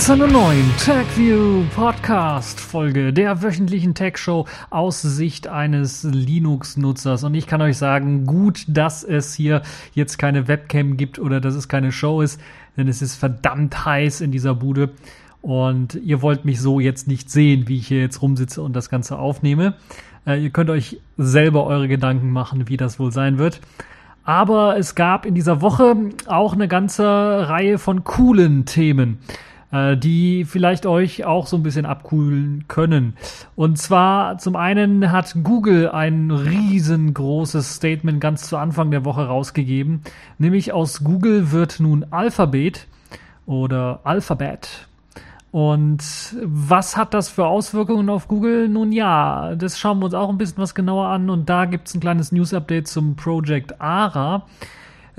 zu einer neuen TechView Podcast Folge der wöchentlichen Tech Show aus Sicht eines Linux-Nutzers. Und ich kann euch sagen, gut, dass es hier jetzt keine Webcam gibt oder dass es keine Show ist, denn es ist verdammt heiß in dieser Bude. Und ihr wollt mich so jetzt nicht sehen, wie ich hier jetzt rumsitze und das Ganze aufnehme. Äh, ihr könnt euch selber eure Gedanken machen, wie das wohl sein wird. Aber es gab in dieser Woche auch eine ganze Reihe von coolen Themen, äh, die vielleicht euch auch so ein bisschen abkühlen können. Und zwar zum einen hat Google ein riesengroßes Statement ganz zu Anfang der Woche rausgegeben, nämlich aus Google wird nun Alphabet oder Alphabet und was hat das für Auswirkungen auf Google? Nun ja, das schauen wir uns auch ein bisschen was genauer an und da gibt es ein kleines News-Update zum Project ARA.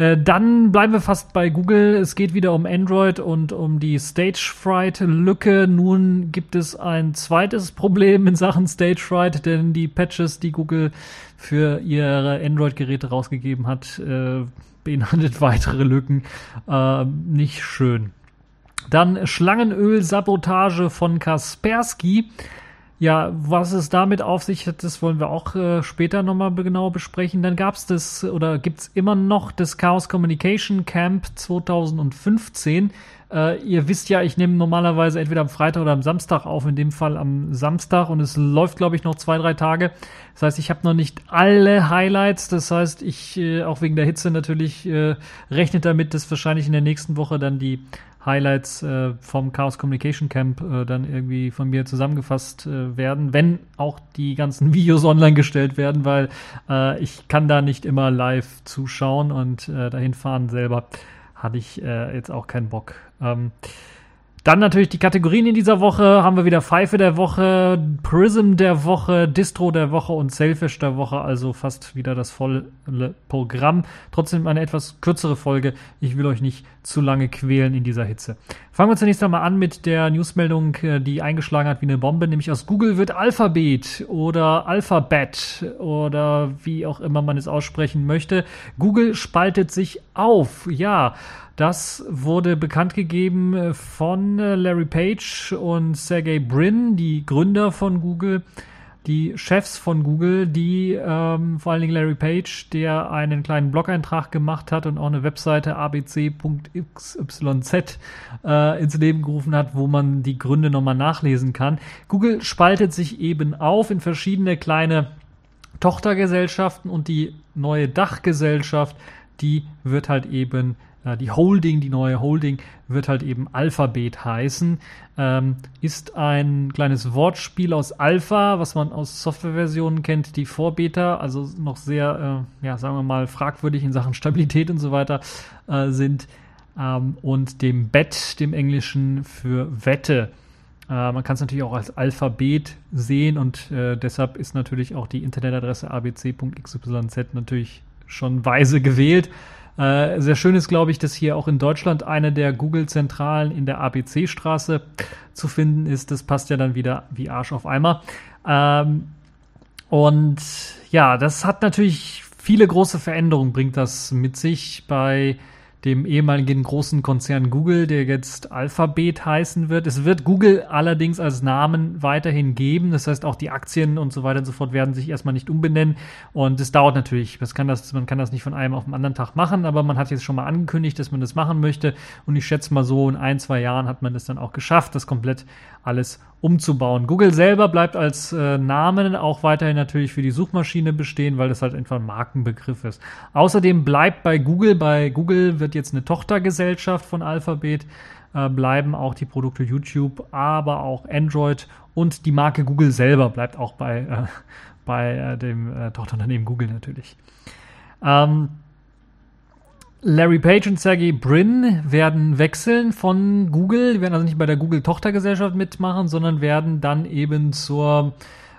Äh, dann bleiben wir fast bei Google. Es geht wieder um Android und um die Stage Fright Lücke. Nun gibt es ein zweites Problem in Sachen Stage Fright, denn die Patches, die Google für ihre Android-Geräte rausgegeben hat, äh, beinhaltet weitere Lücken. Äh, nicht schön. Dann Schlangenöl-Sabotage von Kaspersky. Ja, was es damit auf sich hat, das wollen wir auch äh, später nochmal genau besprechen. Dann gab es das oder gibt es immer noch das Chaos Communication Camp 2015. Äh, ihr wisst ja, ich nehme normalerweise entweder am Freitag oder am Samstag auf, in dem Fall am Samstag und es läuft, glaube ich, noch zwei, drei Tage. Das heißt, ich habe noch nicht alle Highlights. Das heißt, ich, äh, auch wegen der Hitze natürlich, äh, rechnet damit, dass wahrscheinlich in der nächsten Woche dann die Highlights äh, vom Chaos Communication Camp äh, dann irgendwie von mir zusammengefasst äh, werden, wenn auch die ganzen Videos online gestellt werden, weil äh, ich kann da nicht immer live zuschauen und äh, dahin fahren selber hatte ich äh, jetzt auch keinen Bock. Ähm, dann natürlich die Kategorien in dieser Woche. Haben wir wieder Pfeife der Woche, Prism der Woche, Distro der Woche und Selfish der Woche. Also fast wieder das volle Programm. Trotzdem eine etwas kürzere Folge. Ich will euch nicht zu lange quälen in dieser Hitze. Fangen wir zunächst einmal an mit der Newsmeldung, äh, die eingeschlagen hat wie eine Bombe. Nämlich aus Google wird Alphabet oder Alphabet oder wie auch immer man es aussprechen möchte. Google spaltet sich auf. Ja. Das wurde bekannt gegeben äh, von äh, Larry Page und Sergey Brin, die Gründer von Google, die Chefs von Google, die ähm, vor allen Dingen Larry Page, der einen kleinen Blog-Eintrag gemacht hat und auch eine Webseite abc.xyz äh, ins Leben gerufen hat, wo man die Gründe nochmal nachlesen kann. Google spaltet sich eben auf in verschiedene kleine Tochtergesellschaften und die neue Dachgesellschaft, die wird halt eben die Holding, die neue Holding, wird halt eben Alphabet heißen. Ähm, ist ein kleines Wortspiel aus Alpha, was man aus Softwareversionen kennt, die vor Beta, also noch sehr, äh, ja, sagen wir mal, fragwürdig in Sachen Stabilität und so weiter äh, sind. Ähm, und dem Bet, dem Englischen für Wette. Äh, man kann es natürlich auch als Alphabet sehen und äh, deshalb ist natürlich auch die Internetadresse abc.xyz natürlich schon weise gewählt. Äh, sehr schön ist, glaube ich, dass hier auch in Deutschland eine der Google-Zentralen in der ABC-Straße zu finden ist. Das passt ja dann wieder wie Arsch auf Eimer. Ähm, und ja, das hat natürlich viele große Veränderungen, bringt das mit sich bei dem ehemaligen großen Konzern Google, der jetzt Alphabet heißen wird. Es wird Google allerdings als Namen weiterhin geben. Das heißt, auch die Aktien und so weiter und so fort werden sich erstmal nicht umbenennen. Und es dauert natürlich. Das kann das, man kann das nicht von einem auf den anderen Tag machen, aber man hat jetzt schon mal angekündigt, dass man das machen möchte. Und ich schätze mal so, in ein, zwei Jahren hat man das dann auch geschafft, das komplett alles umzubauen. Google selber bleibt als äh, Namen auch weiterhin natürlich für die Suchmaschine bestehen, weil das halt einfach ein Markenbegriff ist. Außerdem bleibt bei Google, bei Google wird jetzt eine Tochtergesellschaft von Alphabet, äh, bleiben auch die Produkte YouTube, aber auch Android und die Marke Google selber bleibt auch bei, äh, bei äh, dem äh, Tochterunternehmen Google natürlich. Ähm, Larry Page und Sergey Brin werden wechseln von Google, die werden also nicht bei der Google-Tochtergesellschaft mitmachen, sondern werden dann eben zur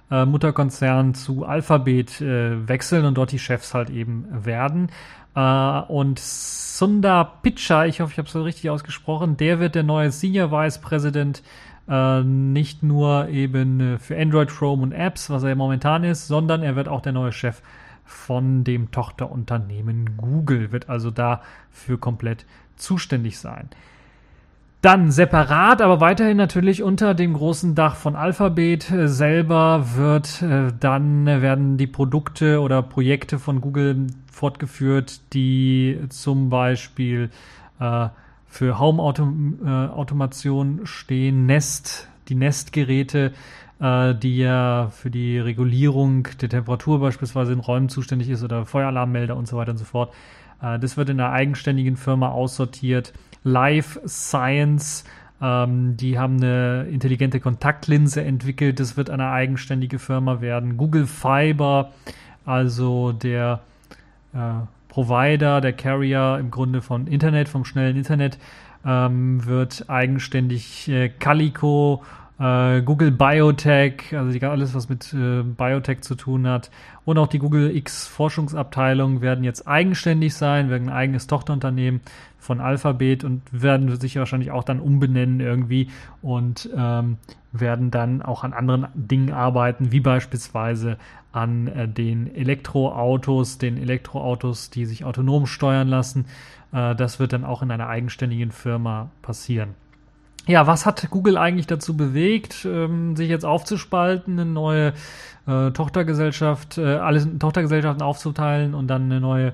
äh, Mutterkonzern zu Alphabet äh, wechseln und dort die Chefs halt eben werden. Äh, und Sundar Pichai, ich hoffe, ich habe es so richtig ausgesprochen, der wird der neue Senior Vice President äh, nicht nur eben äh, für Android, Chrome und Apps, was er momentan ist, sondern er wird auch der neue Chef von dem Tochterunternehmen Google, wird also dafür komplett zuständig sein. Dann separat, aber weiterhin natürlich unter dem großen Dach von Alphabet äh, selber wird äh, dann werden die Produkte oder Projekte von Google fortgeführt, die zum Beispiel äh, für Home-Automation äh, stehen, Nest, die Nest-Geräte, äh, die ja für die Regulierung der Temperatur beispielsweise in Räumen zuständig ist oder Feueralarmmelder und so weiter und so fort. Äh, das wird in einer eigenständigen Firma aussortiert. Life Science, ähm, die haben eine intelligente Kontaktlinse entwickelt. Das wird eine eigenständige Firma werden. Google Fiber, also der äh, Provider, der Carrier im Grunde von Internet, vom schnellen Internet, ähm, wird eigenständig Calico Google Biotech, also die, alles, was mit äh, Biotech zu tun hat, und auch die Google X Forschungsabteilung werden jetzt eigenständig sein, werden ein eigenes Tochterunternehmen von Alphabet und werden sich wahrscheinlich auch dann umbenennen irgendwie und ähm, werden dann auch an anderen Dingen arbeiten, wie beispielsweise an äh, den Elektroautos, den Elektroautos, die sich autonom steuern lassen. Äh, das wird dann auch in einer eigenständigen Firma passieren. Ja, was hat Google eigentlich dazu bewegt, ähm, sich jetzt aufzuspalten, eine neue äh, Tochtergesellschaft, äh, alles Tochtergesellschaften aufzuteilen und dann eine neue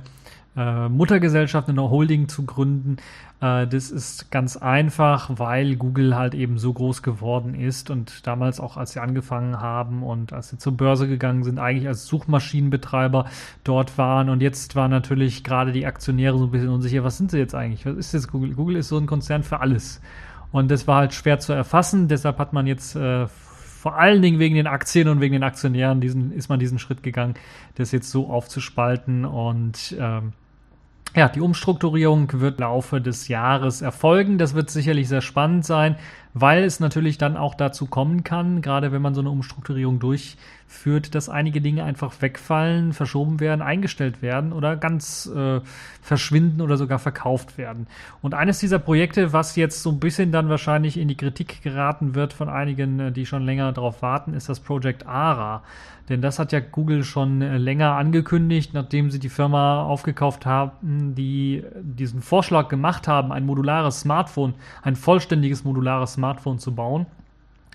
äh, Muttergesellschaft, eine neue Holding zu gründen? Äh, das ist ganz einfach, weil Google halt eben so groß geworden ist und damals auch, als sie angefangen haben und als sie zur Börse gegangen sind, eigentlich als Suchmaschinenbetreiber dort waren und jetzt waren natürlich gerade die Aktionäre so ein bisschen unsicher, was sind sie jetzt eigentlich? Was ist jetzt Google? Google ist so ein Konzern für alles. Und das war halt schwer zu erfassen. Deshalb hat man jetzt äh, vor allen Dingen wegen den Aktien und wegen den Aktionären diesen, ist man diesen Schritt gegangen, das jetzt so aufzuspalten. Und ähm, ja, die Umstrukturierung wird im Laufe des Jahres erfolgen. Das wird sicherlich sehr spannend sein, weil es natürlich dann auch dazu kommen kann, gerade wenn man so eine Umstrukturierung durchführt, dass einige Dinge einfach wegfallen, verschoben werden, eingestellt werden oder ganz äh, verschwinden oder sogar verkauft werden. Und eines dieser Projekte, was jetzt so ein bisschen dann wahrscheinlich in die Kritik geraten wird von einigen, äh, die schon länger darauf warten, ist das Project ARA. Denn das hat ja Google schon äh, länger angekündigt, nachdem sie die Firma aufgekauft haben, die diesen Vorschlag gemacht haben, ein modulares Smartphone, ein vollständiges modulares Smartphone zu bauen.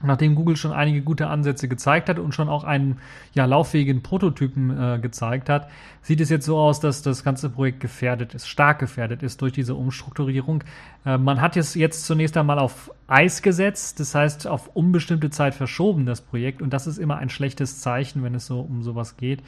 Nachdem Google schon einige gute Ansätze gezeigt hat und schon auch einen ja, lauffähigen Prototypen äh, gezeigt hat, sieht es jetzt so aus, dass das ganze Projekt gefährdet ist, stark gefährdet ist durch diese Umstrukturierung. Äh, man hat es jetzt zunächst einmal auf Eis gesetzt, das heißt auf unbestimmte Zeit verschoben, das Projekt. Und das ist immer ein schlechtes Zeichen, wenn es so um sowas geht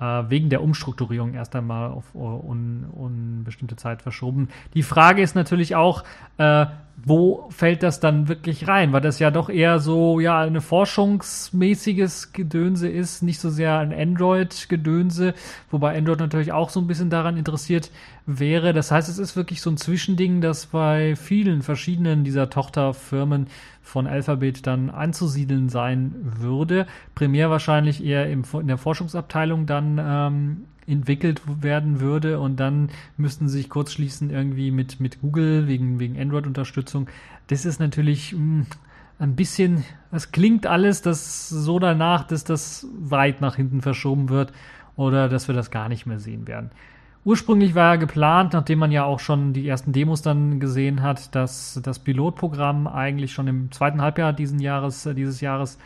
äh, wegen der Umstrukturierung erst einmal auf un, unbestimmte Zeit verschoben. Die Frage ist natürlich auch, äh, wo fällt das dann wirklich rein? Weil das ja doch eher so, ja, eine forschungsmäßiges Gedönse ist, nicht so sehr ein Android-Gedönse, wobei Android natürlich auch so ein bisschen daran interessiert wäre. Das heißt, es ist wirklich so ein Zwischending, das bei vielen verschiedenen dieser Tochterfirmen von Alphabet dann anzusiedeln sein würde. Primär wahrscheinlich eher im, in der Forschungsabteilung dann ähm, entwickelt werden würde und dann müssten sie sich kurz schließen irgendwie mit, mit Google wegen, wegen Android-Unterstützung. Das ist natürlich mh, hm, ein bisschen, es klingt alles das so danach, dass das weit nach hinten verschoben wird oder dass wir das gar nicht mehr sehen werden. Ursprünglich war ja geplant, nachdem man ja auch schon die ersten Demos dann gesehen hat, dass das Pilotprogramm eigentlich schon im zweiten Halbjahr diesen Jahres, äh, dieses Jahres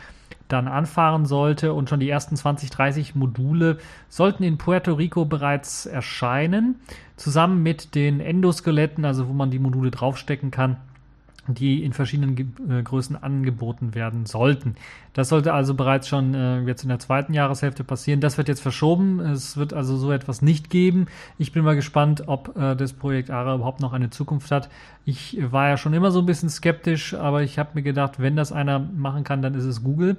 dann anfahren sollte. Und schon die ersten 20, 30 Module sollten in Puerto Rico bereits erscheinen, zusammen mit den Endoskeletten, also wo man die Module draufstecken kann die in verschiedenen äh, Größen angeboten werden sollten. Das sollte also bereits schon äh, jetzt in der zweiten Jahreshälfte passieren. Das wird jetzt verschoben. Es wird also so etwas nicht geben. Ich bin mal gespannt, ob äh, das Projekt ARA überhaupt noch eine Zukunft hat. Ich war ja schon immer so ein bisschen skeptisch, aber ich habe mir gedacht, wenn das einer machen kann, dann ist es Google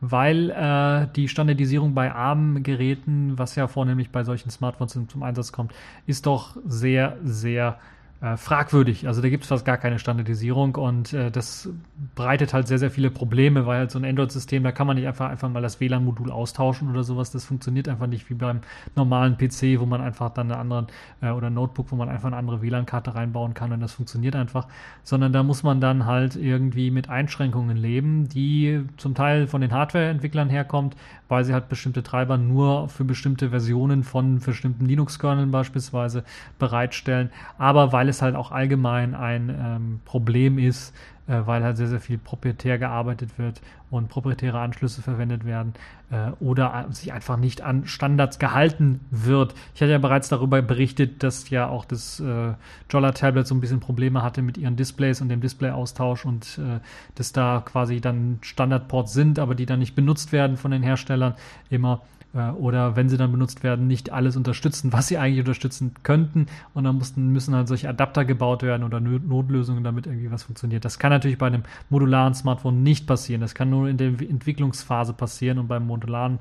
weil äh, die Standardisierung bei ARM-Geräten, was ja vornehmlich bei solchen Smartphones zum Einsatz kommt, ist doch sehr, sehr äh, fragwürdig. Also da gibt es fast gar keine Standardisierung und äh, das breitet halt sehr, sehr viele Probleme, weil halt so ein Android-System, da kann man nicht einfach, einfach mal das WLAN-Modul austauschen oder sowas. Das funktioniert einfach nicht wie beim normalen PC, wo man einfach dann eine andere äh, oder Notebook, wo man einfach eine andere WLAN-Karte reinbauen kann und das funktioniert einfach, sondern da muss man dann halt irgendwie mit Einschränkungen leben, die zum Teil von den Hardware-Entwicklern herkommt, weil sie halt bestimmte Treiber nur für bestimmte Versionen von bestimmten Linux-Kerneln beispielsweise bereitstellen, aber weil es halt auch allgemein ein ähm, Problem ist, weil halt sehr, sehr viel proprietär gearbeitet wird und proprietäre Anschlüsse verwendet werden äh, oder sich einfach nicht an Standards gehalten wird. Ich hatte ja bereits darüber berichtet, dass ja auch das äh, Jolla Tablet so ein bisschen Probleme hatte mit ihren Displays und dem Displayaustausch und äh, dass da quasi dann Standardports sind, aber die dann nicht benutzt werden von den Herstellern immer äh, oder wenn sie dann benutzt werden, nicht alles unterstützen, was sie eigentlich unterstützen könnten. Und dann mussten, müssen halt solche Adapter gebaut werden oder Notlösungen, damit irgendwie was funktioniert. Das kann natürlich bei einem modularen Smartphone nicht passieren. Das kann nur in der Entwicklungsphase passieren und beim modularen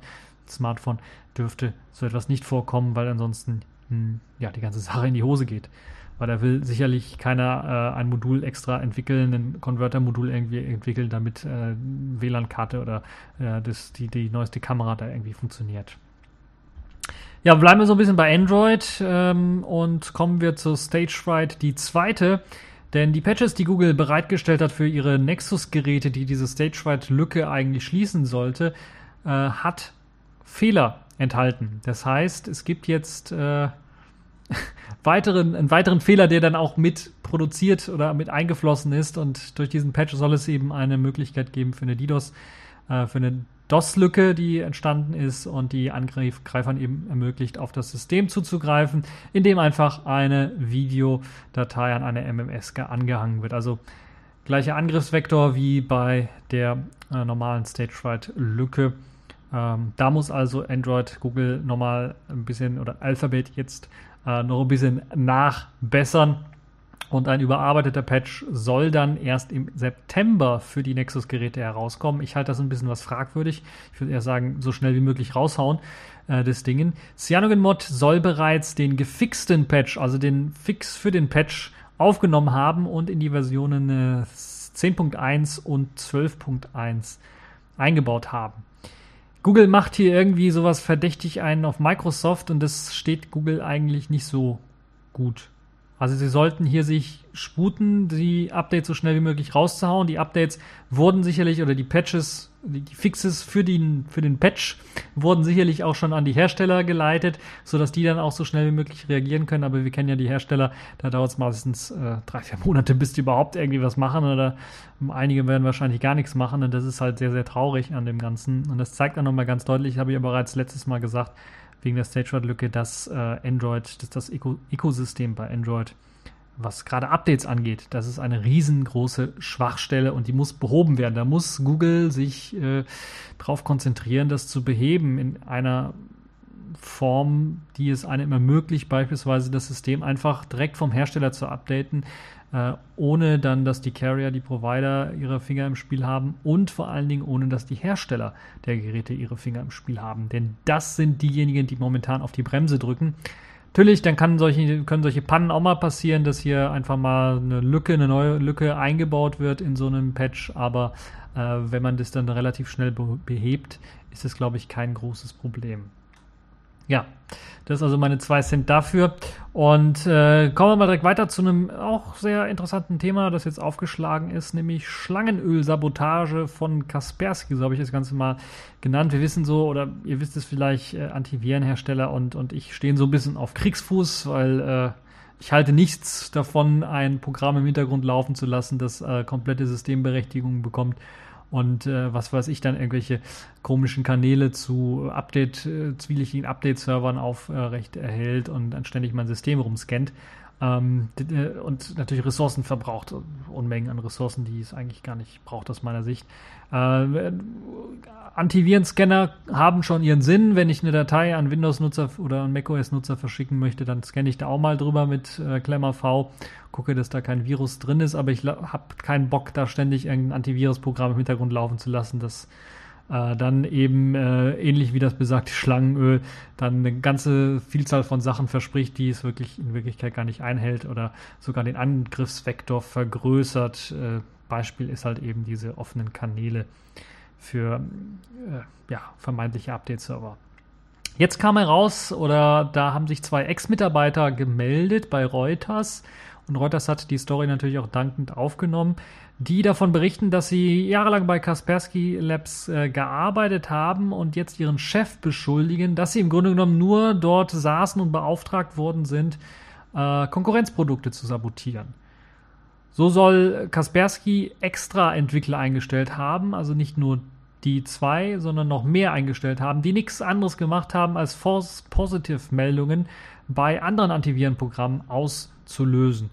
Smartphone dürfte so etwas nicht vorkommen, weil ansonsten mh, hm, ja die ganze Sache in die Hose geht weil da will sicherlich keiner äh, ein Modul extra entwickeln, ein Converter-Modul irgendwie entwickeln, damit äh, WLAN-Karte oder äh, das, die, die neueste Kamera da irgendwie funktioniert. Ja, bleiben wir so ein bisschen bei Android ähm, und kommen wir zur Stage Fright, die zweite. Denn die Patches, die Google bereitgestellt hat für ihre Nexus-Geräte, die diese Stage Fright-Lücke eigentlich schließen sollte, äh, hat Fehler enthalten. Das heißt, es gibt jetzt äh, weiteren, einen weiteren Fehler, der dann auch mit produziert oder mit eingeflossen ist. Und durch diesen Patch soll es eben eine Möglichkeit geben für eine DDoS, äh, für eine DOS-Lücke, die entstanden ist und die Angreifern eben ermöglicht, auf das System zuzugreifen, indem einfach eine Videodatei an eine MMS angehangen wird. Also gleicher Angriffsvektor wie bei der äh, normalen Stage-Fright-Lücke. Ähm, da muss also Android, Google nochmal ein bisschen oder Alphabet jetzt äh, noch ein bisschen nachbessern. Und ein überarbeiteter Patch soll dann erst im September für die Nexus-Geräte herauskommen. Ich halte das ein bisschen was fragwürdig. Ich würde eher sagen, so schnell wie möglich raushauen äh, des Dingen. CyanogenMod soll bereits den gefixten Patch, also den Fix für den Patch, aufgenommen haben und in die Versionen äh, 10.1 und 12.1 eingebaut haben. Google macht hier irgendwie sowas verdächtig ein auf Microsoft und das steht Google eigentlich nicht so gut. Also sie sollten hier sich sputen, die Updates so schnell wie möglich rauszuhauen. Die Updates wurden sicherlich oder die Patches die Fixes für den, für den Patch wurden sicherlich auch schon an die Hersteller geleitet, sodass die dann auch so schnell wie möglich reagieren können. Aber wir kennen ja die Hersteller, da dauert es meistens äh, drei, vier Monate, bis die überhaupt irgendwie was machen. Oder einige werden wahrscheinlich gar nichts machen. Und das ist halt sehr, sehr traurig an dem Ganzen. Und das zeigt auch nochmal ganz deutlich, habe ich ja bereits letztes Mal gesagt, wegen der StageRight-Lücke, dass äh, Android, dass das Ökosystem bei Android was gerade Updates angeht, das ist eine riesengroße Schwachstelle und die muss behoben werden. Da muss Google sich äh, darauf konzentrieren, das zu beheben in einer Form, die es einem ermöglicht, beispielsweise das System einfach direkt vom Hersteller zu updaten, äh, ohne dann, dass die Carrier, die Provider ihre Finger im Spiel haben und vor allen Dingen ohne, dass die Hersteller der Geräte ihre Finger im Spiel haben. Denn das sind diejenigen, die momentan auf die Bremse drücken. Natürlich, dann kann solche, können solche Pannen auch mal passieren, dass hier einfach mal eine Lücke, eine neue Lücke eingebaut wird in so einem Patch, aber äh, wenn man das dann relativ schnell behebt, ist das, glaube ich, kein großes Problem. Ja, das ist also meine zwei Cent dafür. Und äh, kommen wir mal direkt weiter zu einem auch sehr interessanten Thema, das jetzt aufgeschlagen ist, nämlich Schlangenölsabotage von Kaspersky, so habe ich das Ganze mal genannt. Wir wissen so, oder ihr wisst es vielleicht, äh, Antivirenhersteller und, und ich stehen so ein bisschen auf Kriegsfuß, weil äh, ich halte nichts davon, ein Programm im Hintergrund laufen zu lassen, das äh, komplette Systemberechtigung bekommt und äh, was weiß ich dann irgendwelche komischen Kanäle zu Update, äh, zwielichtigen Update-Servern aufrecht erhält und dann ständig mein System rumscannt. Ähm, äh, und natürlich Ressourcen verbraucht, Unmengen an Ressourcen, die es eigentlich gar nicht braucht aus meiner Sicht. Äh, Antivirenscanner haben schon ihren Sinn. Wenn ich eine Datei an Windows-Nutzer oder an macOS-Nutzer verschicken möchte, dann scanne ich da auch mal drüber mit äh, Klemmer V, gucke, dass da kein Virus drin ist, aber ich habe keinen Bock, da ständig irgendein Antivirusprogramm im Hintergrund laufen zu lassen, das äh, dann eben äh, ähnlich wie das besagte Schlangenöl dann eine ganze Vielzahl von Sachen verspricht, die es wirklich in Wirklichkeit gar nicht einhält oder sogar den Angriffsvektor vergrößert. Äh, Beispiel ist halt eben diese offenen Kanäle für äh, ja, vermeintliche Update-Server. Jetzt kam heraus, oder da haben sich zwei Ex-Mitarbeiter gemeldet bei Reuters und Reuters hat die Story natürlich auch dankend aufgenommen, die davon berichten, dass sie jahrelang bei Kaspersky Labs äh, gearbeitet haben und jetzt ihren Chef beschuldigen, dass sie im Grunde genommen nur dort saßen und beauftragt worden sind, äh, Konkurrenzprodukte zu sabotieren. So soll Kaspersky extra Entwickler eingestellt haben, also nicht nur die zwei, sondern noch mehr eingestellt haben, die nichts anderes gemacht haben, als False Positive Meldungen bei anderen Antivirenprogrammen auszulösen.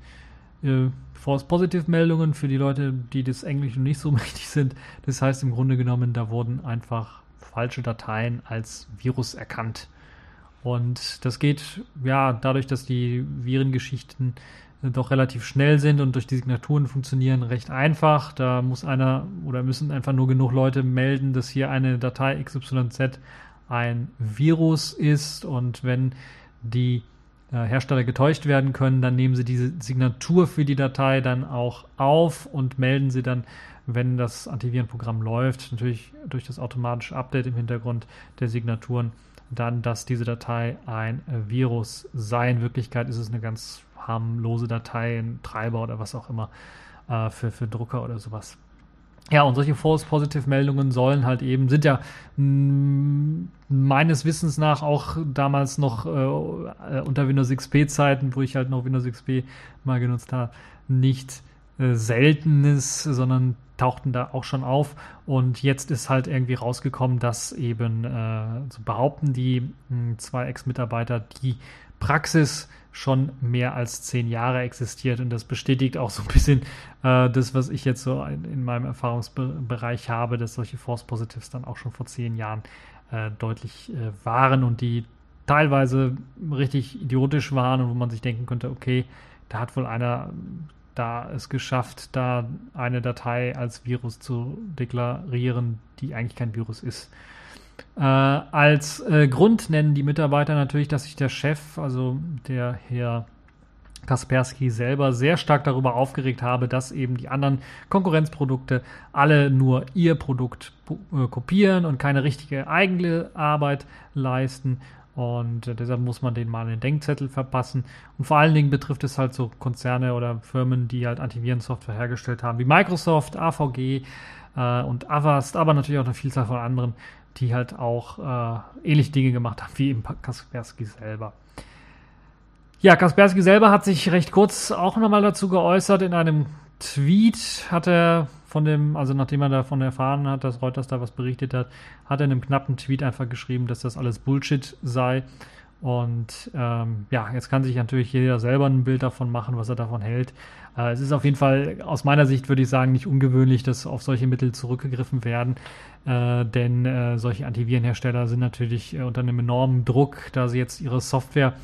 Äh, False Positive Meldungen für die Leute, die das Englische nicht so mächtig sind. Das heißt im Grunde genommen, da wurden einfach falsche Dateien als Virus erkannt. Und das geht ja dadurch, dass die Virengeschichten doch relativ schnell sind und durch die Signaturen funktionieren recht einfach. Da muss einer oder müssen einfach nur genug Leute melden, dass hier eine Datei XYZ ein Virus ist und wenn die äh, Hersteller getäuscht werden können, dann nehmen sie diese Signatur für die Datei dann auch auf und melden sie dann, wenn das Antivirenprogramm läuft, natürlich durch das automatische Update im Hintergrund der Signaturen, dann, dass diese Datei ein Virus sei. In Wirklichkeit ist es eine ganz harmlose Datei, ein Treiber oder was auch immer äh, für, für Drucker oder sowas. Ja, und solche False Positive Meldungen sollen halt eben, sind ja mm, meines Wissens nach auch damals noch äh, unter Windows XP Zeiten, wo ich halt noch Windows XP mal genutzt habe, nicht äh, seltenes, sondern tauchten da auch schon auf. Und jetzt ist halt irgendwie rausgekommen, dass eben, äh, so behaupten die mh, hm, zwei Ex-Mitarbeiter, die Praxis schon mehr als zehn Jahre existiert und das bestätigt auch so ein bisschen äh, das, was ich jetzt so in, in, meinem Erfahrungsbereich habe, dass solche False Positives dann auch schon vor zehn Jahren äh, deutlich äh, waren und die teilweise richtig idiotisch waren und wo man sich denken könnte, okay, da hat wohl einer da es geschafft, da eine Datei als Virus zu deklarieren, die eigentlich kein Virus ist. Äh, als äh, Grund nennen die Mitarbeiter natürlich, dass sich der Chef, also der Herr Kaspersky selber sehr stark darüber aufgeregt habe, dass eben die anderen Konkurrenzprodukte alle nur ihr Produkt äh, kopieren und keine richtige eigene Arbeit leisten. Und äh, deshalb muss man denen mal einen Denkzettel verpassen. Und vor allen Dingen betrifft es halt so Konzerne oder Firmen, die halt Antivirensoftware hergestellt haben, wie Microsoft, AVG äh, und Avast, aber natürlich auch eine Vielzahl von anderen, die halt auch äh, ähnliche Dinge gemacht haben wie eben Kaspersky selber. Ja, Kaspersky selber hat sich recht kurz auch nochmal dazu geäußert. In einem Tweet hat er von dem, also nachdem er davon erfahren hat, dass Reuters da was berichtet hat, hat er in einem knappen Tweet einfach geschrieben, dass das alles Bullshit sei. Und ähm, ja, jetzt kann sich natürlich jeder selber ein Bild davon machen, was er davon hält. Äh, es ist auf jeden Fall aus meiner Sicht, würde ich sagen, nicht ungewöhnlich, dass auf solche Mittel zurückgegriffen werden. Äh, denn äh, solche Antivirenhersteller sind natürlich äh, unter einem enormen Druck, da sie jetzt ihre Software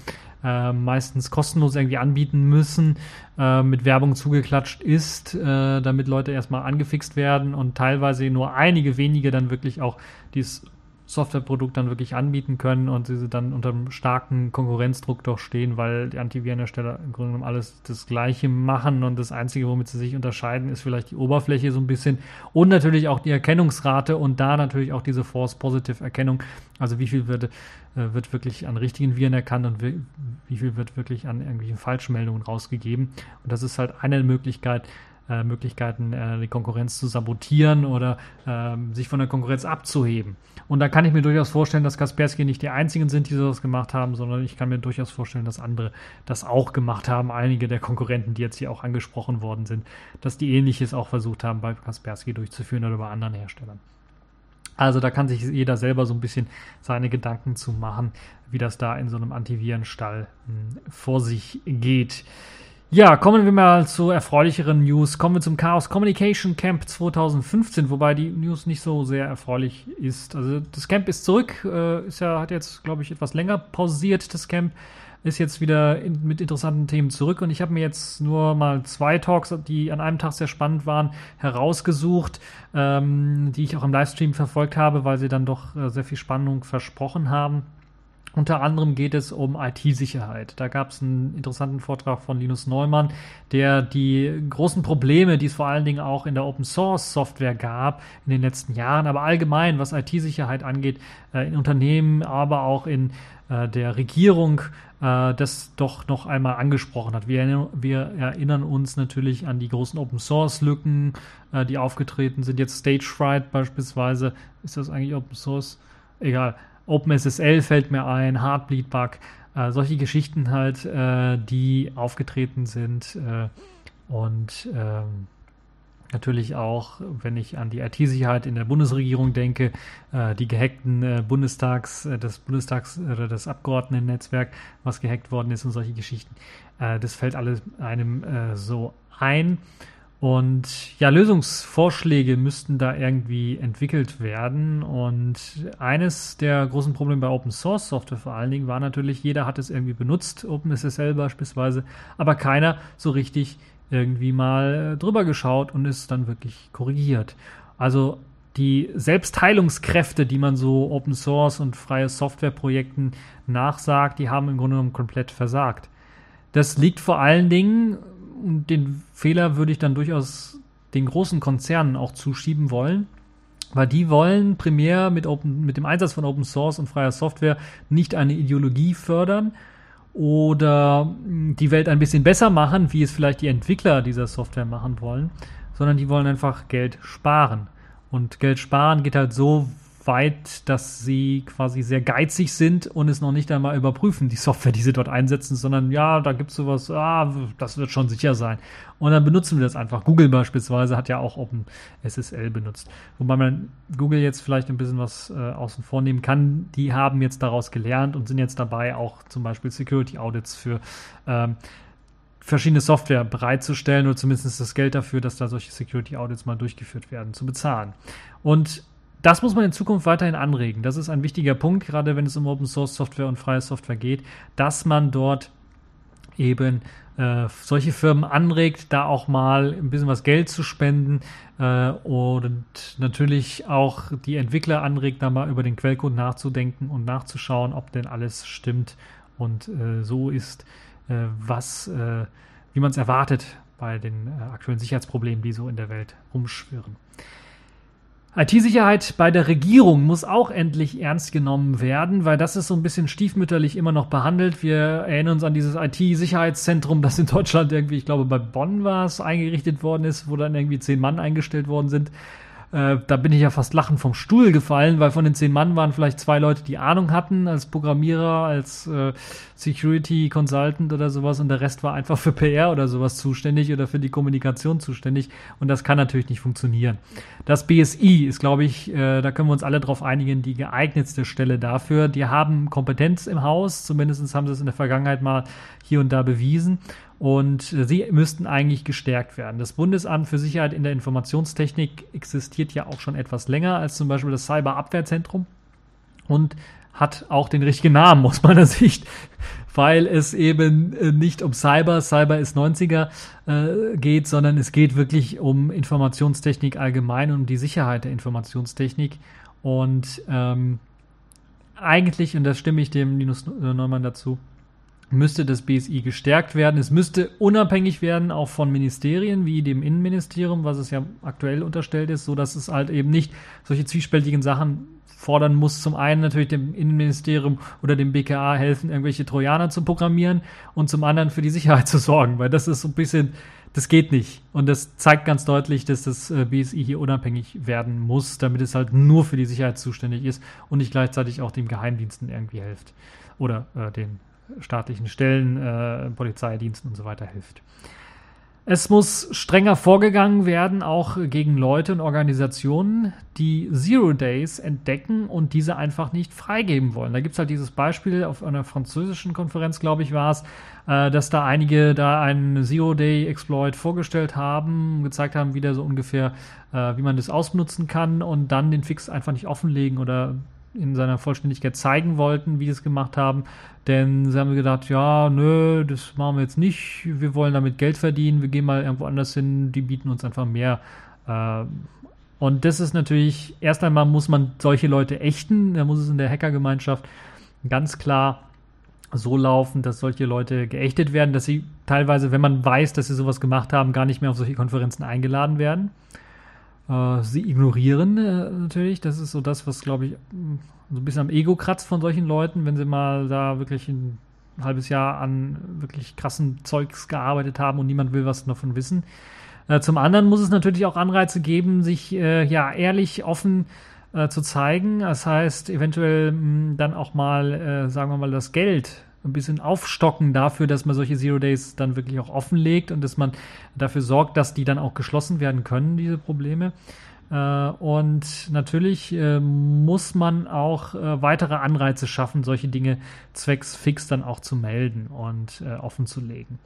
äh, meistens kostenlos irgendwie anbieten müssen, äh, mit Werbung zugeklatscht ist, damit Leute erstmal angefixt werden und teilweise nur einige wenige dann wirklich auch dieses Softwareprodukt dann wirklich anbieten können und sie dann unter einem starken Konkurrenzdruck doch stehen, weil die Antivirenhersteller im Grunde genommen alles das Gleiche machen und das Einzige, womit sie sich unterscheiden, ist vielleicht die Oberfläche so ein bisschen und natürlich auch die Erkennungsrate und da natürlich auch diese False-Positive-Erkennung, also wie viel wird, äh, wird wirklich an richtigen Viren erkannt und wie viel wird wirklich an irgendwelchen Falschmeldungen rausgegeben. Und das ist halt eine Möglichkeit, äh, Möglichkeiten, äh, die Konkurrenz zu sabotieren oder äh, sich von der Konkurrenz abzuheben. Und da kann ich mir durchaus vorstellen, dass Kaspersky nicht die einzigen sind, die sowas gemacht haben, sondern ich kann mir durchaus vorstellen, dass andere das auch gemacht haben. Einige der Konkurrenten, die jetzt hier auch angesprochen worden sind, dass die ähnliches auch versucht haben, bei Kaspersky durchzuführen oder bei anderen Herstellern. Also da kann sich jeder selber so ein bisschen seine Gedanken zu machen, wie das da in so einem Antivirenstall hm, vor sich geht. Ja, kommen wir mal zu erfreulicheren News. Kommen wir zum Chaos Communication Camp 2015, wobei die News nicht so sehr erfreulich ist. Also das Camp ist zurück, äh, ist ja, hat jetzt, glaube ich, etwas länger pausiert, das Camp. Ist jetzt wieder in, mit interessanten Themen zurück und ich habe mir jetzt nur mal zwei Talks, die an einem Tag sehr spannend waren, herausgesucht, ähm, die ich auch im Livestream verfolgt habe, weil sie dann doch äh, sehr viel Spannung versprochen haben. Unter anderem geht es um IT-Sicherheit. Da gab es einen interessanten Vortrag von Linus Neumann, der die großen Probleme, die es vor allen Dingen auch in der Open Source Software gab in den letzten Jahren, aber allgemein, was IT-Sicherheit angeht, äh, in Unternehmen, aber auch in äh, der Regierung, äh, das doch noch einmal angesprochen hat. Wir, erinnern uns natürlich an die großen Open Source Lücken, die aufgetreten sind. Jetzt Stagefright beispielsweise. Ist das eigentlich Open Source? Egal OpenSSL fällt mir ein, Heartbleed-Bug. Äh, solche Geschichten halt, äh, die aufgetreten sind äh, und ähm, natürlich auch, wenn ich an die IT-Sicherheit in der Bundesregierung denke, äh, die gehackten äh, Bundestags, äh, das Bundestags oder das Abgeordneten-Netzwerk, was gehackt worden ist und solche Geschichten. das fällt alles einem so ein. Und ja, Lösungsvorschläge müssten da irgendwie entwickelt werden. Und eines der großen Probleme bei Open Source Software vor allen Dingen war natürlich, jeder hat es irgendwie benutzt, OpenSSL beispielsweise, aber keiner so richtig irgendwie mal drüber geschaut und es dann wirklich korrigiert. Also die Selbstheilungskräfte, die man so Open Source und freie Softwareprojekten nachsagt, die haben im Grunde genommen komplett versagt. Das liegt vor allen Dingen den Fehler würde ich dann durchaus den großen Konzernen auch zuschieben wollen, weil die wollen primär mit, Open, mit dem Einsatz von Open Source und freier Software nicht eine Ideologie fördern oder die Welt ein bisschen besser machen, wie es vielleicht die Entwickler dieser Software machen wollen, sondern die wollen einfach Geld sparen. Und Geld sparen geht halt so weit, dass sie quasi sehr geizig sind und es noch nicht einmal überprüfen, die Software, die sie dort einsetzen, sondern ja, da gibt es sowas, ah, das wird schon sicher sein. Und dann benutzen wir das einfach. Google beispielsweise hat ja auch OpenSSL benutzt. Wobei man Google jetzt vielleicht ein bisschen was äh, außen vor nehmen kann. Die haben jetzt daraus gelernt und sind jetzt dabei, auch zum Beispiel Security Audits für ähm, verschiedene Software bereitzustellen oder zumindest das Geld dafür, dass da solche Security Audits mal durchgeführt werden, zu bezahlen. Und das muss man in Zukunft weiterhin anregen. Das ist ein wichtiger Punkt, gerade wenn es um Open Source Software und freie Software geht, dass man dort eben äh, solche Firmen anregt, da auch mal ein bisschen was Geld zu spenden äh, und natürlich auch die Entwickler anregt, da mal über den Quellcode nachzudenken und nachzuschauen, ob denn alles stimmt und äh, so ist, äh, was, äh, wie man es erwartet bei den äh, aktuellen Sicherheitsproblemen, die so in der Welt rumschwirren. IT-Sicherheit bei der Regierung muss auch endlich ernst genommen werden, weil das ist so ein bisschen stiefmütterlich immer noch behandelt. Wir erinnern uns an dieses IT-Sicherheitszentrum, das in Deutschland irgendwie, ich glaube, bei Bonn war es, eingerichtet worden ist, wo dann irgendwie zehn Mann eingestellt worden sind. Äh, da bin ich ja fast lachend vom Stuhl gefallen, weil von den zehn Mann waren vielleicht zwei Leute, die Ahnung hatten, als Programmierer, als äh, Security Consultant oder sowas und der Rest war einfach für PR oder sowas zuständig oder für die Kommunikation zuständig und das kann natürlich nicht funktionieren. Das BSI ist, glaube ich, äh, da können wir uns alle darauf einigen, die geeignetste Stelle dafür. Die haben Kompetenz im Haus, zumindest haben sie es in der Vergangenheit mal hier und da bewiesen und sie müssten eigentlich gestärkt werden. Das Bundesamt für Sicherheit in der Informationstechnik existiert ja auch schon etwas länger als zum Beispiel das Cyberabwehrzentrum und hat auch den richtigen Namen aus meiner Sicht, weil es eben äh, nicht um Cyber, Cyber ist 90er äh, geht, sondern es geht wirklich um Informationstechnik allgemein und um die Sicherheit der Informationstechnik. Und ähm, eigentlich, und das stimme ich dem Linus Neumann dazu, müsste das BSI gestärkt werden. Es müsste unabhängig werden, auch von Ministerien wie dem Innenministerium, was es ja aktuell unterstellt ist, so dass es halt eben nicht solche zwiespältigen Sachen fordern muss. Zum einen natürlich dem Innenministerium oder dem BKA helfen, irgendwelche Trojaner zu programmieren und zum anderen für die Sicherheit zu sorgen, weil das ist so ein bisschen, das geht nicht. Und das zeigt ganz deutlich, dass das äh, BSI hier unabhängig werden muss, damit es halt nur für die Sicherheit zuständig ist und nicht gleichzeitig auch den Geheimdiensten irgendwie hilft oder äh, den staatlichen Stellen, äh, Polizeidiensten und so weiter hilft. Es muss strenger vorgegangen werden, auch gegen Leute und Organisationen, die Zero Days entdecken und diese einfach nicht freigeben wollen. Da gibt es halt dieses Beispiel auf einer französischen Konferenz, glaube ich, war es, äh, dass da einige da einen Zero Day Exploit vorgestellt haben, gezeigt haben, wie der so ungefähr, äh, wie man das ausnutzen kann und dann den Fix einfach nicht offenlegen oder in seiner Vollständigkeit zeigen wollten, wie sie es gemacht haben. Denn sie haben gedacht, ja, nö, das machen wir jetzt nicht. Wir wollen damit Geld verdienen. Wir gehen mal irgendwo anders hin. Die bieten uns einfach mehr. Äh, und das ist natürlich, erst einmal muss man solche Leute ächten. Da muss es in der Hackergemeinschaft ganz klar so laufen, dass solche Leute geächtet werden, dass sie teilweise, wenn man weiß, dass sie sowas gemacht haben, gar nicht mehr auf solche Konferenzen eingeladen werden. Äh, sie ignorieren äh, natürlich. Das ist so das, was, glaube ich, so ein bisschen am Ego kratzt von solchen Leuten, wenn sie mal da wirklich ein halbes Jahr an wirklich krassen Zeugs gearbeitet haben und niemand will was davon wissen. Äh, zum anderen muss es natürlich auch Anreize geben, sich äh, ja ehrlich, offen äh, zu zeigen. Das heißt, eventuell mh, dann auch mal, sagen wir mal, das Geld ein bisschen aufstocken dafür, dass man solche Zero Days dann wirklich auch offenlegt und dass man dafür sorgt, dass die dann auch geschlossen werden können, diese Probleme. Äh, und natürlich äh, muss man auch äh, weitere Anreize schaffen, solche Dinge zwecks fix dann auch zu melden und offen zu legen.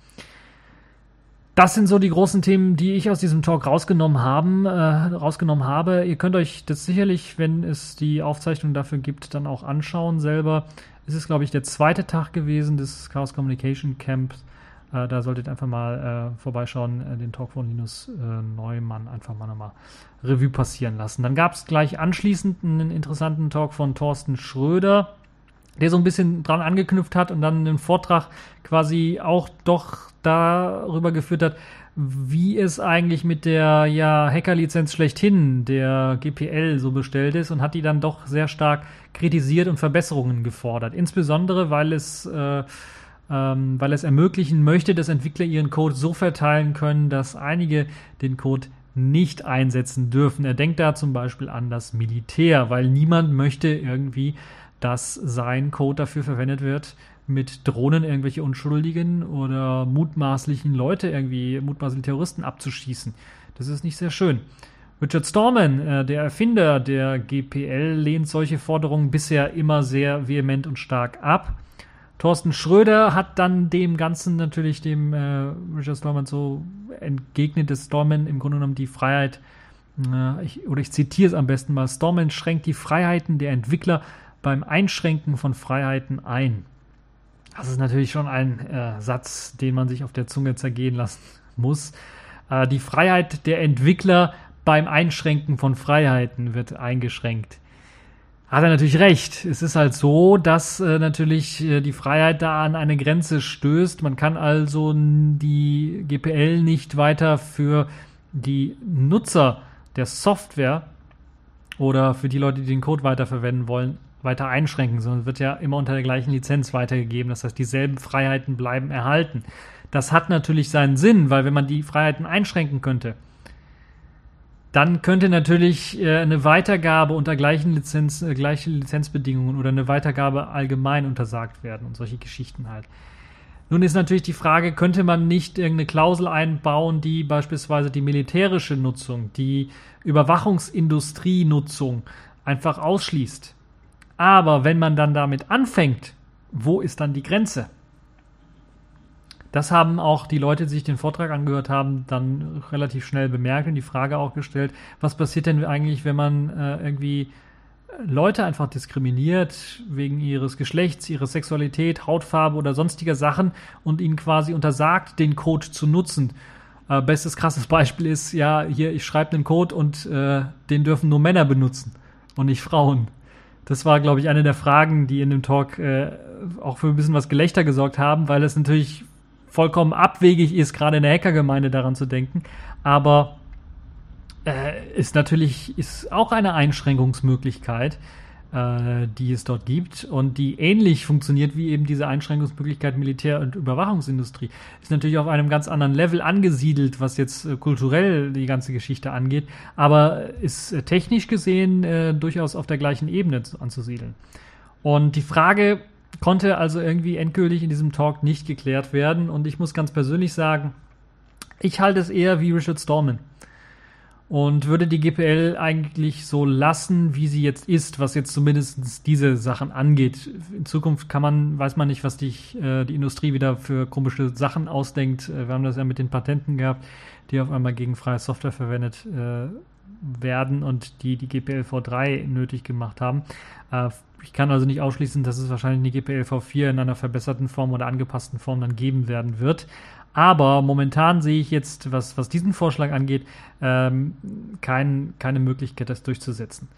Das sind so die großen Themen, die ich aus diesem Talk rausgenommen haben, äh, rausgenommen habe. Ihr könnt euch das sicherlich, wenn es die Aufzeichnung dafür gibt, dann auch anschauen selber. Es ist, glaube ich, der zweite Tag gewesen des Chaos Communication Camps. Äh, da solltet ihr einfach mal äh, vorbeischauen, äh, den Talk von Linus äh, Neumann einfach mal nochmal Revue passieren lassen. Dann gab es gleich anschließend einen interessanten Talk von Thorsten Schröder der so ein bisschen dran angeknüpft hat und dann einen Vortrag quasi auch doch darüber geführt hat, wie es eigentlich mit der ja, Hacker-Lizenz schlechthin, der GPL, so bestellt ist und hat die dann doch sehr stark kritisiert und Verbesserungen gefordert. Insbesondere, weil es, äh, ähm, weil es ermöglichen möchte, dass Entwickler ihren Code so verteilen können, dass einige den Code nicht einsetzen dürfen. Er denkt da zum Beispiel an das Militär, weil niemand möchte irgendwie dass sein Code dafür verwendet wird, mit Drohnen irgendwelche Unschuldigen oder mutmaßlichen Leute irgendwie, mutmaßliche Terroristen abzuschießen. Das ist nicht sehr schön. Richard Stallman, äh, der Erfinder der GPL, lehnt solche Forderungen bisher immer sehr vehement und stark ab. Thorsten Schröder hat dann dem Ganzen natürlich dem äh, Richard Stallman so entgegnet, dass Stallman im Grunde genommen die Freiheit, äh, ich, oder ich zitiere es am besten mal, Stallman schränkt die Freiheiten der Entwickler beim Einschränken von Freiheiten ein. Das ist natürlich schon ein äh, Satz, den man sich auf der Zunge zergehen lassen muss. Äh, die Freiheit der Entwickler beim Einschränken von Freiheiten wird eingeschränkt. Hat er natürlich recht. Es ist halt so, dass äh, natürlich äh, die Freiheit da an eine Grenze stößt. Man kann also die GPL nicht weiter für die Nutzer der Software oder für die Leute, die den Code weiterverwenden wollen, weiter einschränken, sondern wird ja immer unter der gleichen Lizenz weitergegeben. Das heißt, dieselben Freiheiten bleiben erhalten. Das hat natürlich seinen Sinn, weil wenn man die Freiheiten einschränken könnte, dann könnte natürlich äh, eine Weitergabe unter gleichen Lizenz, äh, gleiche Lizenzbedingungen oder eine Weitergabe allgemein untersagt werden und solche Geschichten halt. Nun ist natürlich die Frage, könnte man nicht irgendeine Klausel einbauen, die beispielsweise die militärische Nutzung, die Überwachungsindustrie-Nutzung einfach ausschließt? Aber wenn man dann damit anfängt, wo ist dann die Grenze? Das haben auch die Leute, die sich den Vortrag angehört haben, dann relativ schnell bemerkt und die Frage auch gestellt, was passiert denn eigentlich, wenn man äh, irgendwie Leute einfach diskriminiert wegen ihres Geschlechts, ihrer Sexualität, Hautfarbe oder sonstiger Sachen und ihnen quasi untersagt, den Code zu nutzen. Äh, bestes krasses Beispiel ist, ja, hier, ich schreibe einen Code und äh, den dürfen nur Männer benutzen und nicht Frauen. Das war, glaube ich, eine der Fragen, die in dem Talk äh, auch für ein bisschen was Gelächter gesorgt haben, weil es natürlich vollkommen abwegig ist, gerade in der Hackergemeinde daran zu denken. Aber äh, ist natürlich ist auch eine Einschränkungsmöglichkeit äh, die es dort gibt und die ähnlich funktioniert wie eben diese Einschränkungsmöglichkeit Militär- und Überwachungsindustrie. Ist natürlich auf einem ganz anderen Level angesiedelt, was jetzt äh, kulturell die ganze Geschichte angeht, aber ist äh, technisch gesehen äh, durchaus auf der gleichen Ebene anzusiedeln. Und die Frage konnte also irgendwie endgültig in diesem Talk nicht geklärt werden und ich muss ganz persönlich sagen, ich halte es eher wie Richard Stallman und würde die GPL eigentlich so lassen, wie sie jetzt ist, was jetzt zumindest diese Sachen angeht. In Zukunft kann man, weiß man nicht, was die, äh, die Industrie wieder für komische Sachen ausdenkt. Äh, wir haben das ja mit den Patenten gehabt, die auf einmal gegen freie Software verwendet äh, werden und die die GPL V3 nötig gemacht haben. Äh, ich kann also nicht ausschließen, dass es wahrscheinlich eine GPL V4 in einer verbesserten Form oder angepassten Form dann geben werden wird. Aber momentan sehe ich jetzt, was, was diesen Vorschlag angeht, ähm, kein, keine Möglichkeit, das durchzusetzen.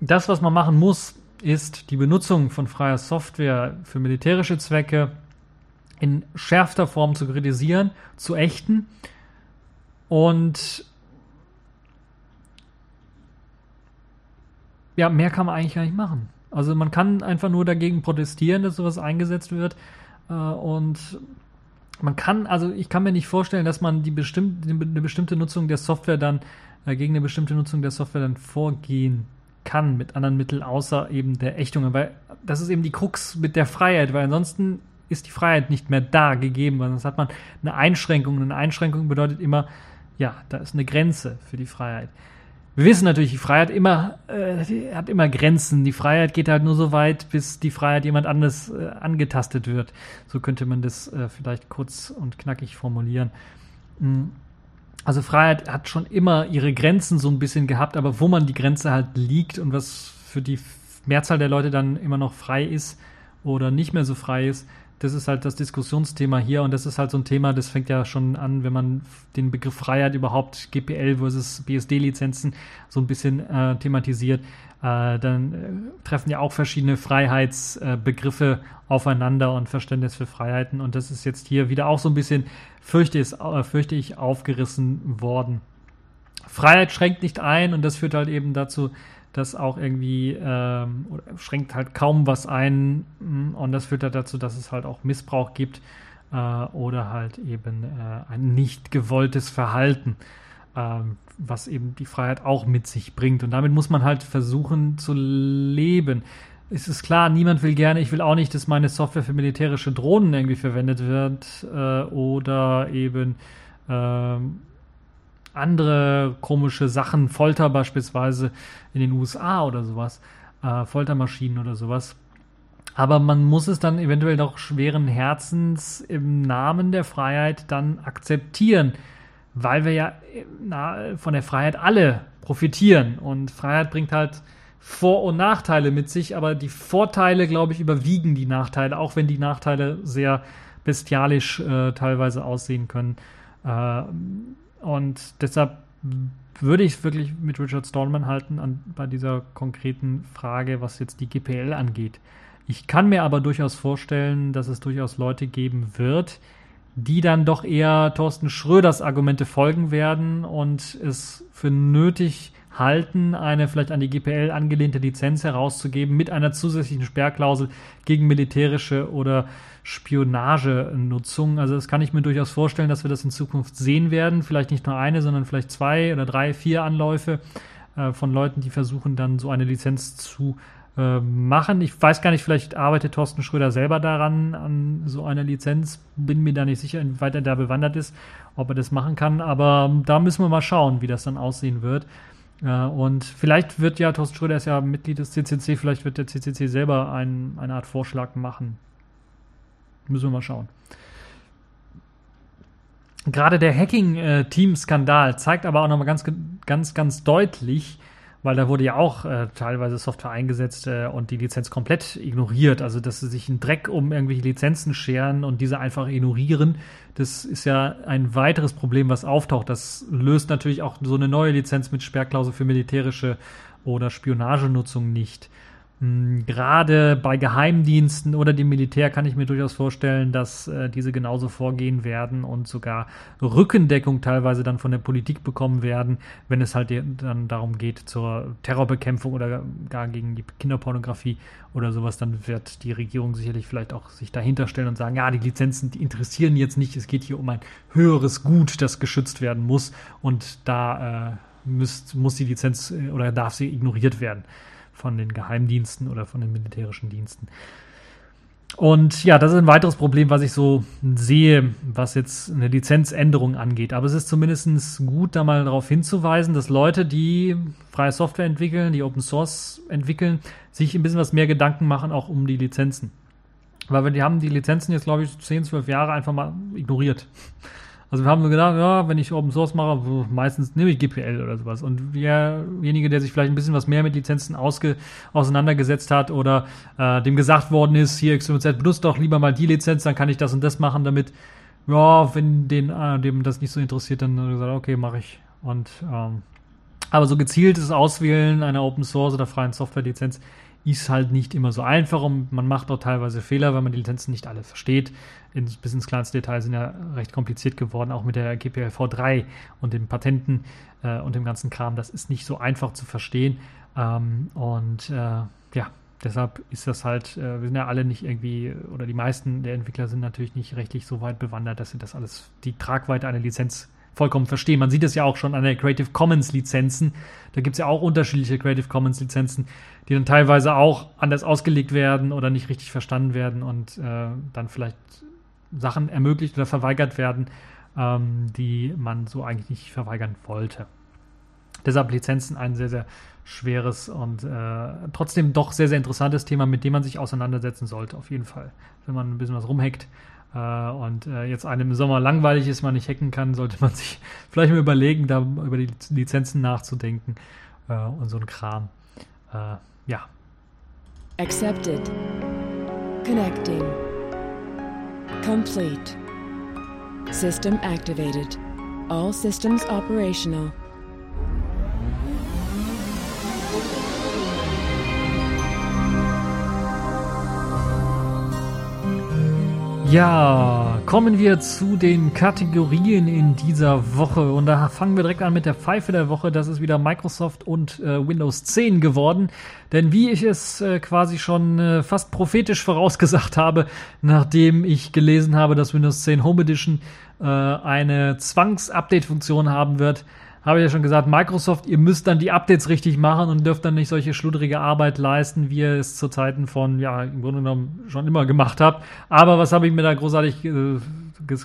Das, was man machen muss, ist die Benutzung von freier Software für militärische Zwecke in schärfster Form zu kritisieren, zu ächten und ja, mehr kann man eigentlich gar nicht machen. Also man kann einfach nur dagegen protestieren, dass sowas eingesetzt wird äh, und man kann, also ich kann mir nicht vorstellen, dass man die bestimmte, eine bestimmte Nutzung der Software dann, äh, gegen eine bestimmte Nutzung der Software dann vorgehen kann mit anderen Mitteln außer eben der Ächtung. Weil das ist eben die Krux mit der Freiheit, weil ansonsten ist die Freiheit nicht mehr da gegeben, weil sonst hat man eine Einschränkung. Eine Einschränkung bedeutet immer, ja, da ist eine Grenze für die Freiheit. Wir wissen natürlich, die Freiheit immer, äh, hat immer Grenzen. Die Freiheit geht halt nur so weit, bis die Freiheit jemand anderes äh, angetastet wird. So könnte man das äh, vielleicht kurz und knackig formulieren. Mhm. Also Freiheit hat schon immer ihre Grenzen so ein bisschen gehabt, aber wo man die Grenze halt liegt und was für die Mehrzahl der Leute dann immer noch frei ist oder nicht mehr so frei ist, das ist halt das Diskussionsthema hier und das ist halt so ein Thema, das fängt ja schon an, wenn man den Begriff Freiheit überhaupt GPL versus BSD-Lizenzen so ein bisschen äh, thematisiert, äh, dann äh, treffen ja auch verschiedene Freiheitsbegriffe aufeinander und Verständnis für Freiheiten und das ist jetzt hier wieder auch so ein bisschen, fürchte, ist, äh, fürchte ich, aufgerissen worden. Freiheit schränkt nicht ein und das führt halt eben dazu, das auch irgendwie ähm, schränkt halt kaum was ein mm, und das führt halt dazu, dass es halt auch Missbrauch gibt äh, oder halt eben äh, ein nicht gewolltes Verhalten, ähm, was eben die Freiheit auch mit sich bringt. Und damit muss man halt versuchen zu leben. Es ist klar, niemand will gerne, ich will auch nicht, dass meine Software für militärische Drohnen irgendwie verwendet wird äh, oder eben ähm, andere komische Sachen, Folter beispielsweise in den USA oder sowas, äh, Foltermaschinen oder sowas. Aber man muss es dann eventuell doch schweren Herzens im Namen der Freiheit dann akzeptieren, weil wir ja äh, na, von der Freiheit alle profitieren. Und Freiheit bringt halt Vor- und Nachteile mit sich, aber die Vorteile, glaube ich, überwiegen die Nachteile, auch wenn die Nachteile sehr bestialisch äh, teilweise aussehen können. Äh, und deshalb würde ich es wirklich mit Richard Stallman halten an, bei dieser konkreten Frage, was jetzt die GPL angeht. Ich kann mir aber durchaus vorstellen, dass es durchaus Leute geben wird, die dann doch eher Thorsten Schröders Argumente folgen werden und es für nötig halten, eine vielleicht an die GPL angelehnte Lizenz herauszugeben mit einer zusätzlichen Sperrklausel gegen militärische oder Spionagenutzung. Also das kann ich mir durchaus vorstellen, dass wir das in Zukunft sehen werden. Vielleicht nicht nur eine, sondern vielleicht zwei oder drei, vier Anläufe äh, von Leuten, die versuchen dann so eine Lizenz zu äh, machen. Ich weiß gar nicht, vielleicht arbeitet Thorsten Schröder selber daran, an so einer Lizenz. Bin mir da nicht sicher, inwieweit er da bewandert ist, ob er das machen kann. Aber da müssen wir mal schauen, wie das dann aussehen wird. Äh, und vielleicht wird ja, Thorsten Schröder ist ja Mitglied des CCC, vielleicht wird der CCC selber ein, eine Art Vorschlag machen. Müssen wir mal schauen. Gerade der Hacking-Team-Skandal zeigt aber auch nochmal ganz, ganz, ganz deutlich, weil da wurde ja auch äh, teilweise Software eingesetzt äh, und die Lizenz komplett ignoriert. Also, dass sie sich einen Dreck um irgendwelche Lizenzen scheren und diese einfach ignorieren, das ist ja ein weiteres Problem, was auftaucht. Das löst natürlich auch so eine neue Lizenz mit Sperrklausel für militärische oder Spionagenutzung nicht. Hm, gerade bei Geheimdiensten oder dem Militär kann ich mir durchaus vorstellen, dass äh, diese genauso vorgehen werden und sogar Rückendeckung teilweise dann von der Politik bekommen werden, wenn es halt dann darum geht zur Terrorbekämpfung oder gar gegen die Kinderpornografie oder sowas, dann wird die Regierung sicherlich vielleicht auch sich dahinter stellen und sagen, ja, die Lizenzen, die interessieren jetzt nicht, es geht hier um ein höheres Gut, das geschützt werden muss und da äh, müsst, muss die Lizenz äh, oder darf sie ignoriert werden von den Geheimdiensten oder von den militärischen Diensten. Und ja, das ist ein weiteres Problem, was ich so sehe, was jetzt eine Lizenzänderung angeht. Aber es ist zumindest gut, da mal darauf hinzuweisen, dass Leute, die freie Software entwickeln, die Open Source entwickeln, sich ein bisschen was mehr Gedanken machen, auch um die Lizenzen. Weil wir die haben die Lizenzen jetzt, glaube ich, 10, 12 Jahre einfach mal ignoriert. Also wir haben so gedacht, ja, wenn ich Open Source mache, meistens nehme ich GPL oder sowas. Und derjenige, der sich vielleicht ein bisschen was mehr mit Lizenzen ausge, auseinandergesetzt hat oder äh, dem gesagt worden ist, hier XYZ, benutzt doch lieber mal die Lizenz, dann kann ich das und das machen, damit, ja, wenn den, äh, dem das nicht so interessiert, dann gesagt, okay, mache ich. Und ähm, aber so gezieltes Auswählen einer Open Source oder freien Software-Lizenz ist halt nicht immer so einfach und man macht auch teilweise Fehler, weil man die Lizenzen nicht alle versteht. In, bis ins kleinste Detail sind ja recht kompliziert geworden, auch mit der GPL v3 und den Patenten äh, und dem ganzen Kram. Das ist nicht so einfach zu verstehen. Ähm, und äh, ja, deshalb ist das halt, äh, wir sind ja alle nicht irgendwie, oder die meisten der Entwickler sind natürlich nicht rechtlich so weit bewandert, dass sie das alles, die Tragweite einer Lizenz vollkommen verstehen. Man sieht es ja auch schon an der Creative Commons Lizenzen. Da gibt es ja auch unterschiedliche Creative Commons Lizenzen, die dann teilweise auch anders ausgelegt werden oder nicht richtig verstanden werden und äh, dann vielleicht Sachen ermöglicht oder verweigert werden, ähm, die man so eigentlich nicht verweigern wollte. Deshalb Lizenzen ein sehr, sehr schweres und äh, trotzdem doch sehr, sehr interessantes Thema, mit dem man sich auseinandersetzen sollte, auf jeden Fall. Wenn man ein bisschen was rumhackt und äh, jetzt einem im Sommer langweilig ist, man nicht hacken kann, sollte man sich vielleicht mal überlegen, da über die Lizenzen nachzudenken äh, und so ein Kram. Äh, ja. Accepted. Connecting. Complete. System activated. All systems operational. Ja, kommen wir zu den Kategorien in dieser Woche. Und da fangen wir direkt an mit der Pfeife der Woche. Das ist wieder Microsoft und äh, Windows 10 geworden. Denn wie ich es äh, quasi schon äh, fast prophetisch vorausgesagt habe, nachdem ich gelesen habe, dass Windows 10 Home Edition äh, eine Zwangs-Update-Funktion haben wird, habe ich ja schon gesagt, Microsoft, ihr müsst dann die Updates richtig machen und dürft dann nicht solche schludrige Arbeit leisten, wie ihr es zu Zeiten von, ja, im Grunde genommen schon immer gemacht habt. Aber was habe ich mir da großartig äh,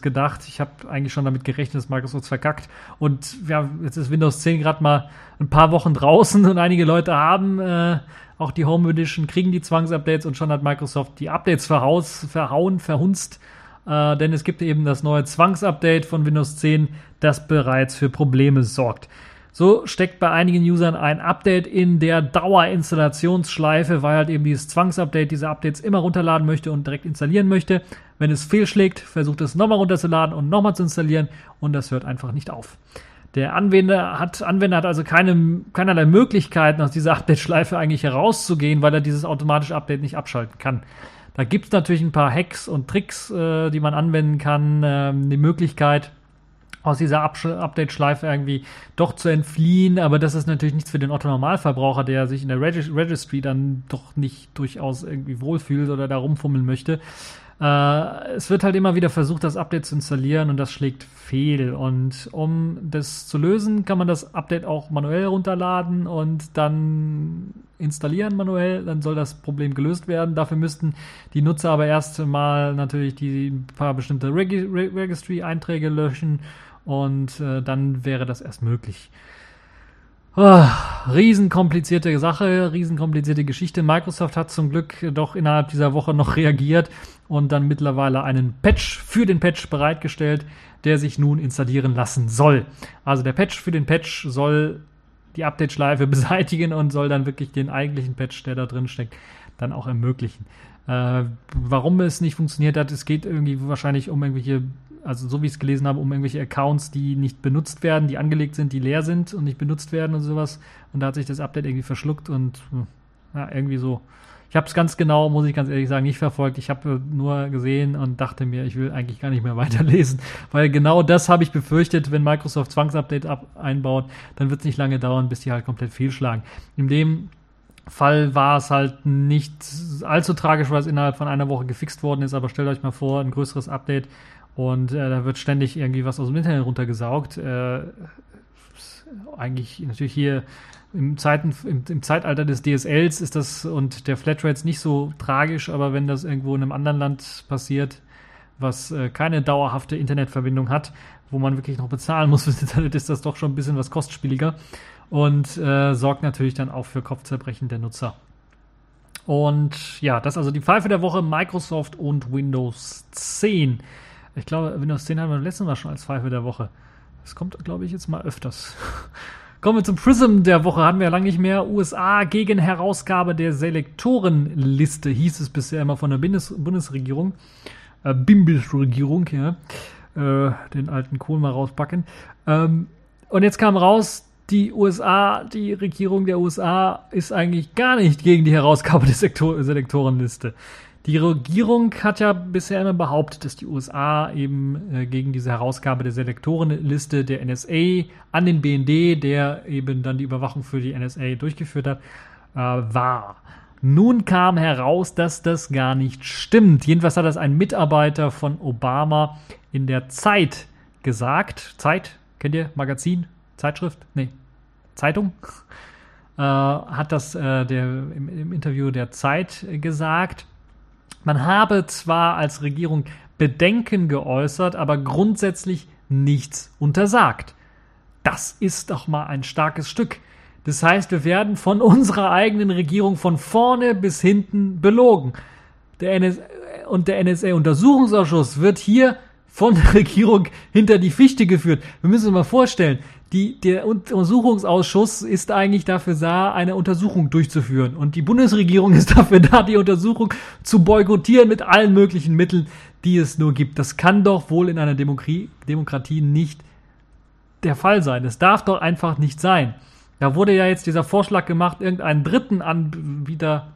gedacht? Ich habe eigentlich schon damit gerechnet, dass Microsoft verkackt. Und ja, jetzt ist Windows 10 gerade mal ein paar Wochen draußen und einige Leute haben äh, auch die Home Edition, kriegen die Zwangsupdates und schon hat Microsoft die Updates verhaus, verhauen, verhunzt äh, denn es gibt eben das neue Zwangsupdate von Windows 10, das bereits für Probleme sorgt. So steckt bei einigen Usern ein Update in der Dauerinstallationsschleife, weil halt eben dieses Zwangsupdate diese Updates immer runterladen möchte und direkt installieren möchte. Wenn es fehlschlägt, versucht es nochmal runterzuladen und nochmal zu installieren und das hört einfach nicht auf. Der Anwender hat, Anwender hat also keine, keinerlei Möglichkeiten, aus dieser Update-Schleife eigentlich herauszugehen, weil er dieses automatische Update nicht abschalten kann. Da gibt es natürlich ein paar Hacks und Tricks, äh, die man anwenden kann. Ähm, die Möglichkeit, aus dieser Update-Schleife irgendwie doch zu entfliehen, aber das ist natürlich nichts für den Otto-Normalverbraucher, der sich in der Regis Registry dann doch nicht durchaus irgendwie wohlfühlt oder da rumfummeln möchte. Äh, es wird halt immer wieder versucht, das Update zu installieren und das schlägt fehl. Und um das zu lösen, kann man das Update auch manuell runterladen und dann installieren manuell. Dann soll das Problem gelöst werden. Dafür müssten die Nutzer aber erst mal natürlich die paar bestimmte Reg Registry-Einträge löschen und äh, dann wäre das erst möglich. Oh, riesenkomplizierte Sache, riesenkomplizierte Geschichte. Microsoft hat zum Glück doch innerhalb dieser Woche noch reagiert und dann mittlerweile einen Patch für den Patch bereitgestellt, der sich nun installieren lassen soll. Also der Patch für den Patch soll die Update-Schleife beseitigen und soll dann wirklich den eigentlichen Patch, der da drin steckt, dann auch ermöglichen. Äh, warum es nicht funktioniert hat, es geht irgendwie wahrscheinlich um irgendwelche also so wie ich es gelesen habe, um irgendwelche Accounts, die nicht benutzt werden, die angelegt sind, die leer sind und nicht benutzt werden und sowas. Und da hat sich das Update irgendwie verschluckt und hm, ja, irgendwie so. Ich habe es ganz genau, muss ich ganz ehrlich sagen, nicht verfolgt. Ich habe nur gesehen und dachte mir, ich will eigentlich gar nicht mehr weiterlesen, weil genau das habe ich befürchtet, wenn Microsoft Zwangsupdate einbaut, dann wird es nicht lange dauern, bis die halt komplett fehlschlagen. In dem Fall war es halt nicht allzu tragisch, weil es innerhalb von einer Woche gefixt worden ist, aber stellt euch mal vor, ein größeres Update und äh, da wird ständig irgendwie was aus dem Internet runtergesaugt. Äh, eigentlich natürlich hier im, Zeiten, im, im, Zeitalter des DSLs ist das und der Flatrates nicht so tragisch, aber wenn das irgendwo in einem anderen Land passiert, was äh, keine dauerhafte Internetverbindung hat, wo man wirklich noch bezahlen muss fürs Internet, ist das doch schon ein bisschen was kostspieliger und äh, sorgt natürlich dann auch für Kopfzerbrechen der Nutzer. Und ja, das ist also die Pfeife der Woche Microsoft und Windows 10. Ich glaube, Windows 10 haben wir letztes Mal schon als Pfeife der Woche. Das kommt, glaube ich, jetzt mal öfters. Kommen wir zum Prism der Woche. Hatten wir ja lange nicht mehr. USA gegen Herausgabe der Selektorenliste, hieß es bisher immer von der Bundes Bundesregierung. Äh, Bimbis-Regierung, ja. Äh, den alten Kohl mal rauspacken. Ähm, und jetzt kam raus, die USA, die Regierung der USA ist eigentlich gar nicht gegen die Herausgabe der Sektor Selektorenliste. Die Regierung hat ja bisher immer behauptet, dass die USA eben äh, gegen diese Herausgabe der Selektorenliste der NSA an den BND, der eben dann die Überwachung für die NSA durchgeführt hat, äh, war. Nun kam heraus, dass das gar nicht stimmt. Jedenfalls hat das ein Mitarbeiter von Obama in der Zeit gesagt. Zeit kennt ihr? Magazin, Zeitschrift? Nee, Zeitung. Äh, hat das äh, der, im, im Interview der Zeit gesagt. Man habe zwar als Regierung Bedenken geäußert, aber grundsätzlich nichts untersagt. Das ist doch mal ein starkes Stück. Das heißt, wir werden von unserer eigenen Regierung von vorne bis hinten belogen. Der NS und der NSA-Untersuchungsausschuss wird hier von der Regierung hinter die Fichte geführt. Wir müssen uns mal vorstellen, die, der Untersuchungsausschuss ist eigentlich dafür da, eine Untersuchung durchzuführen. Und die Bundesregierung ist dafür da, die Untersuchung zu boykottieren mit allen möglichen Mitteln, die es nur gibt. Das kann doch wohl in einer Demokratie, Demokratie nicht der Fall sein. Es darf doch einfach nicht sein. Da wurde ja jetzt dieser Vorschlag gemacht, irgendeinen dritten Anbieter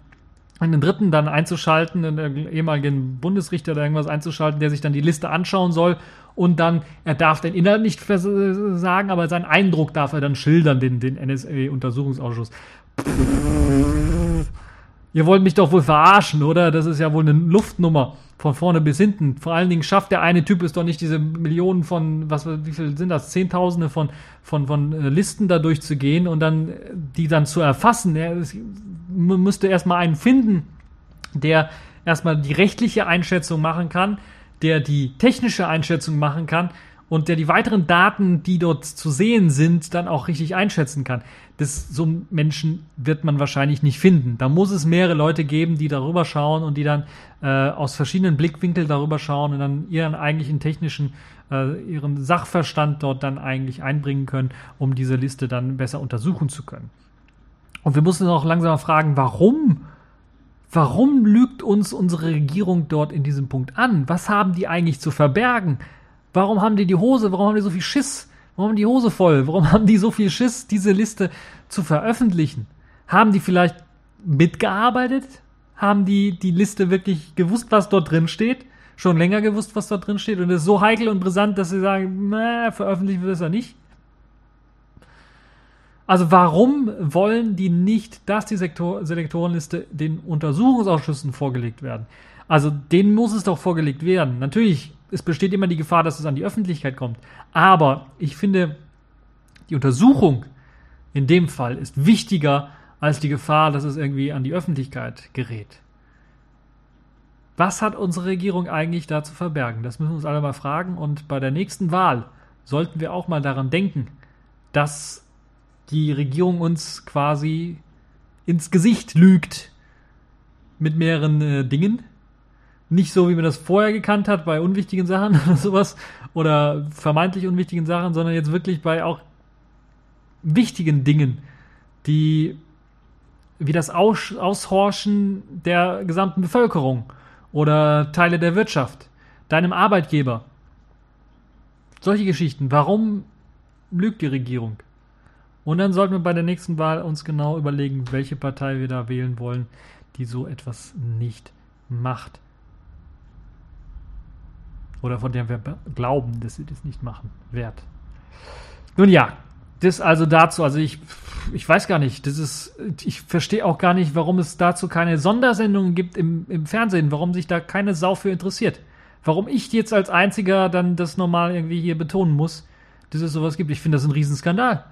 einen dritten dann einzuschalten, einen ehemaligen Bundesrichter oder irgendwas einzuschalten, der sich dann die Liste anschauen soll und dann, er darf den Inhalt nicht sagen, aber seinen Eindruck darf er dann schildern, den, den NSA-Untersuchungsausschuss. Ihr wollt mich doch wohl verarschen, oder? Das ist ja wohl eine Luftnummer von vorne bis hinten. Vor allen Dingen schafft der eine Typ es doch nicht, diese Millionen von, was, wie viel sind das? Zehntausende von, von, von äh, Listen da durchzugehen und dann, die dann zu erfassen. Er müsste erstmal einen finden, der erstmal die rechtliche Einschätzung machen kann, der die technische Einschätzung machen kann und der die weiteren Daten, die dort zu sehen sind, dann auch richtig einschätzen kann. Das, so einen Menschen wird man wahrscheinlich nicht finden. Da muss es mehrere Leute geben, die darüber schauen und die dann äh, aus verschiedenen Blickwinkeln darüber schauen und dann ihren eigentlichen technischen, äh, ihren Sachverstand dort dann eigentlich einbringen können, um diese Liste dann besser untersuchen zu können. Und wir müssen auch langsam fragen, warum? Warum lügt uns unsere Regierung dort in diesem Punkt an? Was haben die eigentlich zu verbergen? Warum haben die die Hose, warum haben die so viel Schiss? Warum haben die Hose voll? Warum haben die so viel Schiss, diese Liste zu veröffentlichen? Haben die vielleicht mitgearbeitet? Haben die die Liste wirklich gewusst, was dort drin steht? Schon länger gewusst, was dort drin steht? Und es ist so heikel und brisant, dass sie sagen, na, veröffentlichen wir das ja nicht? Also warum wollen die nicht, dass die Sektor Selektorenliste den Untersuchungsausschüssen vorgelegt werden? Also denen muss es doch vorgelegt werden. Natürlich es besteht immer die Gefahr, dass es an die Öffentlichkeit kommt. Aber ich finde, die Untersuchung in dem Fall ist wichtiger als die Gefahr, dass es irgendwie an die Öffentlichkeit gerät. Was hat unsere Regierung eigentlich da zu verbergen? Das müssen wir uns alle mal fragen. Und bei der nächsten Wahl sollten wir auch mal daran denken, dass die Regierung uns quasi ins Gesicht lügt mit mehreren äh, Dingen, nicht so, wie man das vorher gekannt hat, bei unwichtigen Sachen oder sowas oder vermeintlich unwichtigen Sachen, sondern jetzt wirklich bei auch wichtigen Dingen, die wie das Aus Aushorchen der gesamten Bevölkerung oder Teile der Wirtschaft, deinem Arbeitgeber. Solche Geschichten. Warum lügt die Regierung? Und dann sollten wir bei der nächsten Wahl uns genau überlegen, welche Partei wir da wählen wollen, die so etwas nicht macht. Oder von der wir glauben, dass sie das nicht machen, wert. Nun ja, das also dazu, also ich, ich weiß gar nicht, das ist, ich verstehe auch gar nicht, warum es dazu keine Sondersendungen gibt im, im Fernsehen, warum sich da keine Sau für interessiert. Warum ich jetzt als einziger dann das normal irgendwie hier betonen muss, dass es sowas gibt. Ich finde das ein Riesenskandal.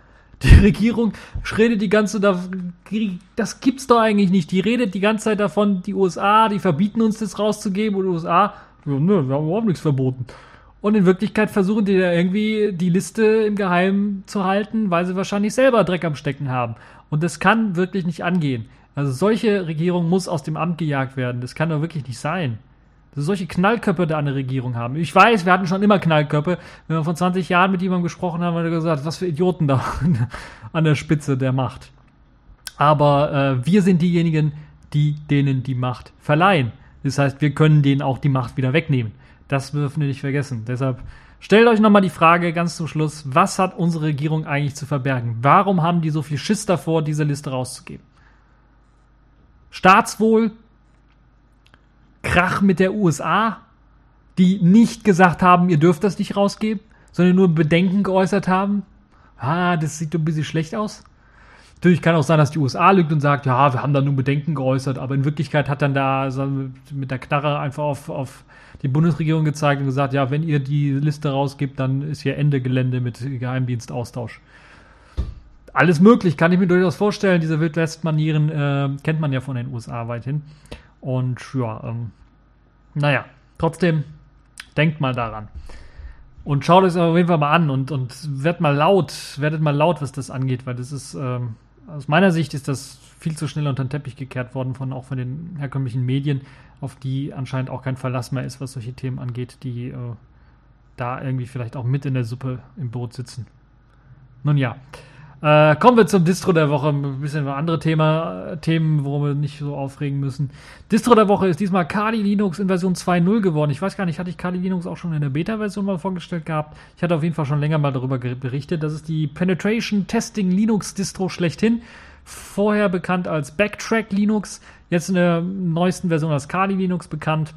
Die Regierung redet die ganze, das gibt's doch eigentlich nicht. Die redet die ganze Zeit davon, die USA, die verbieten uns das rauszugeben und die USA ja, ne, wir haben überhaupt nichts verboten. Und in Wirklichkeit versuchen die da irgendwie die Liste im Geheimen zu halten, weil sie wahrscheinlich selber Dreck am Stecken haben. Und das kann wirklich nicht angehen. Also solche Regierung muss aus dem Amt gejagt werden. Das kann doch wirklich nicht sein. Solche Knallköpfe da an der Regierung haben. Ich weiß, wir hatten schon immer Knallköpfe. Wenn wir vor 20 Jahren mit jemandem gesprochen haben, hat er gesagt, was für Idioten da an der Spitze der Macht. Aber äh, wir sind diejenigen, die denen die Macht verleihen. Das heißt, wir können denen auch die Macht wieder wegnehmen. Das dürfen wir nicht vergessen. Deshalb stellt euch nochmal die Frage ganz zum Schluss, was hat unsere Regierung eigentlich zu verbergen? Warum haben die so viel Schiss davor, diese Liste rauszugeben? Staatswohl, Krach mit der USA, die nicht gesagt haben, ihr dürft das nicht rausgeben, sondern nur Bedenken geäußert haben. Ah, das sieht ein bisschen schlecht aus. Natürlich kann auch sein, dass die USA lügt und sagt, ja, wir haben da nur Bedenken geäußert, aber in Wirklichkeit hat dann da mit der Knarre einfach auf, auf die Bundesregierung gezeigt und gesagt, ja, wenn ihr die Liste rausgibt, dann ist hier Ende Gelände mit Geheimdienstaustausch. Alles möglich, kann ich mir durchaus vorstellen. Diese Wildwest-Manieren äh, kennt man ja von den USA weithin. Und ja, ähm, naja, trotzdem, denkt mal daran. Und schaut es auf jeden Fall mal an und, und werdet mal laut, werdet mal laut, was das angeht, weil das ist, ähm, aus meiner Sicht ist das viel zu schnell unter den Teppich gekehrt worden, von auch von den herkömmlichen Medien, auf die anscheinend auch kein Verlass mehr ist, was solche Themen angeht, die äh, da irgendwie vielleicht auch mit in der Suppe im Boot sitzen. Nun ja. Äh, kommen wir zum Distro der Woche. Ein bisschen andere Thema, Themen, worum wir nicht so aufregen müssen. Distro der Woche ist diesmal Kali Linux in Version 2.0 geworden. Ich weiß gar nicht, hatte ich Kali Linux auch schon in der Beta-Version mal vorgestellt gehabt? Ich hatte auf jeden Fall schon länger mal darüber berichtet. Das ist die Penetration Testing Linux Distro schlechthin. Vorher bekannt als Backtrack Linux. Jetzt in der neuesten Version als Kali Linux bekannt.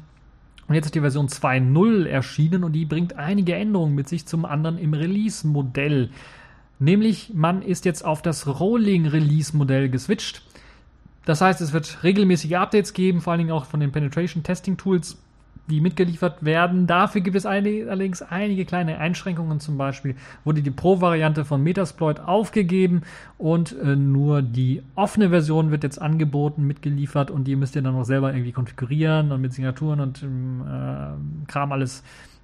Und jetzt ist die Version 2.0 erschienen und die bringt einige Änderungen mit sich zum anderen im Release-Modell. Nämlich, man ist jetzt auf das Rolling-Release-Modell geswitcht. Das heißt, es wird regelmäßige Updates geben, vor allen Dingen auch von den Penetration-Testing-Tools, die mitgeliefert werden. Dafür gibt es allerdings einige kleine Einschränkungen. Zum Beispiel wurde die Pro-Variante von Metasploit aufgegeben und äh, nur die offene Version wird jetzt angeboten, mitgeliefert und die müsst ihr dann noch selber irgendwie konfigurieren und mit Signaturen und äh, Kram alles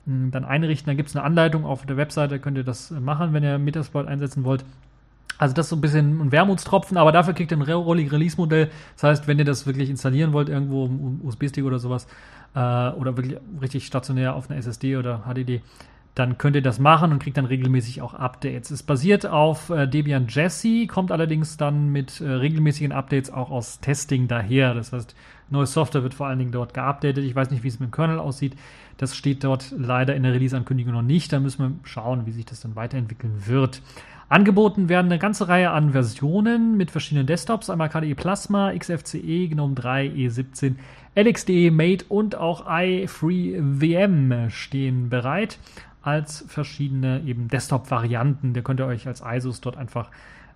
dann einrichten. Dann gibt es eine Anleitung auf der Webseite, könnt ihr das machen, wenn ihr Metasploit einsetzen wollt. Also das ist so ein bisschen ein Wermutstropfen, aber dafür kriegt ihr ein Rolling Release Modell. Das heißt, wenn ihr das wirklich installieren wollt, irgendwo im USB-Stick oder sowas, äh, oder wirklich richtig stationär auf einer SSD oder HDD, dann könnt ihr das machen und kriegt dann regelmäßig auch Updates. Es basiert auf äh, Debian Jesse, kommt allerdings dann mit äh, regelmäßigen Updates auch aus Testing daher. Das heißt, neue Software wird vor allen Dingen dort geupdatet. Ich weiß nicht, wie es mit dem Kernel aussieht. Das steht dort leider in der Release-Ankündigung noch nicht. Da müssen wir schauen, wie sich das dann weiterentwickeln wird. Angeboten werden eine ganze Reihe an Versionen mit verschiedenen Desktops. Einmal KDE Plasma, XFCE, GNOME 3, E17, LXDE, Mate und auch iFreeVM stehen bereit als verschiedene eben Desktop-Varianten. Da könnt ihr euch als ISOs dort einfach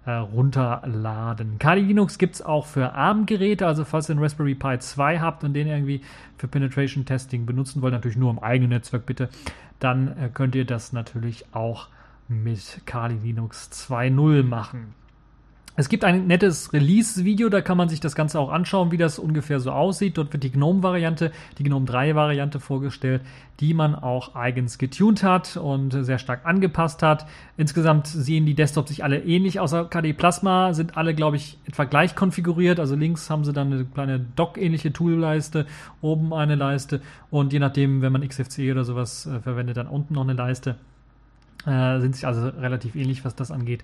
äh, runterladen. Kali Linux gibt es auch für ARM-Geräte, also falls ihr einen Raspberry Pi 2 habt und den irgendwie für Penetration Testing benutzen wollt, natürlich nur im eigenen Netzwerk bitte, dann äh, könnt ihr das natürlich auch mit Kali Linux 2.0 machen. Es gibt ein nettes Release-Video, da kann man sich das Ganze auch anschauen, wie das ungefähr so aussieht. Dort wird die GNOME-Variante, die GNOME 3-Variante vorgestellt, die man auch eigens getuned hat und sehr stark angepasst hat. Insgesamt sehen die Desktops sich alle ähnlich, außer KDE Plasma sind alle, glaube ich, etwa gleich konfiguriert. Also links haben sie dann eine kleine Dock-ähnliche Tool-Leiste, oben eine Leiste und je nachdem, wenn man XFCE oder sowas äh, verwendet, dann unten noch eine Leiste. Äh, sind sich also relativ ähnlich, was das angeht.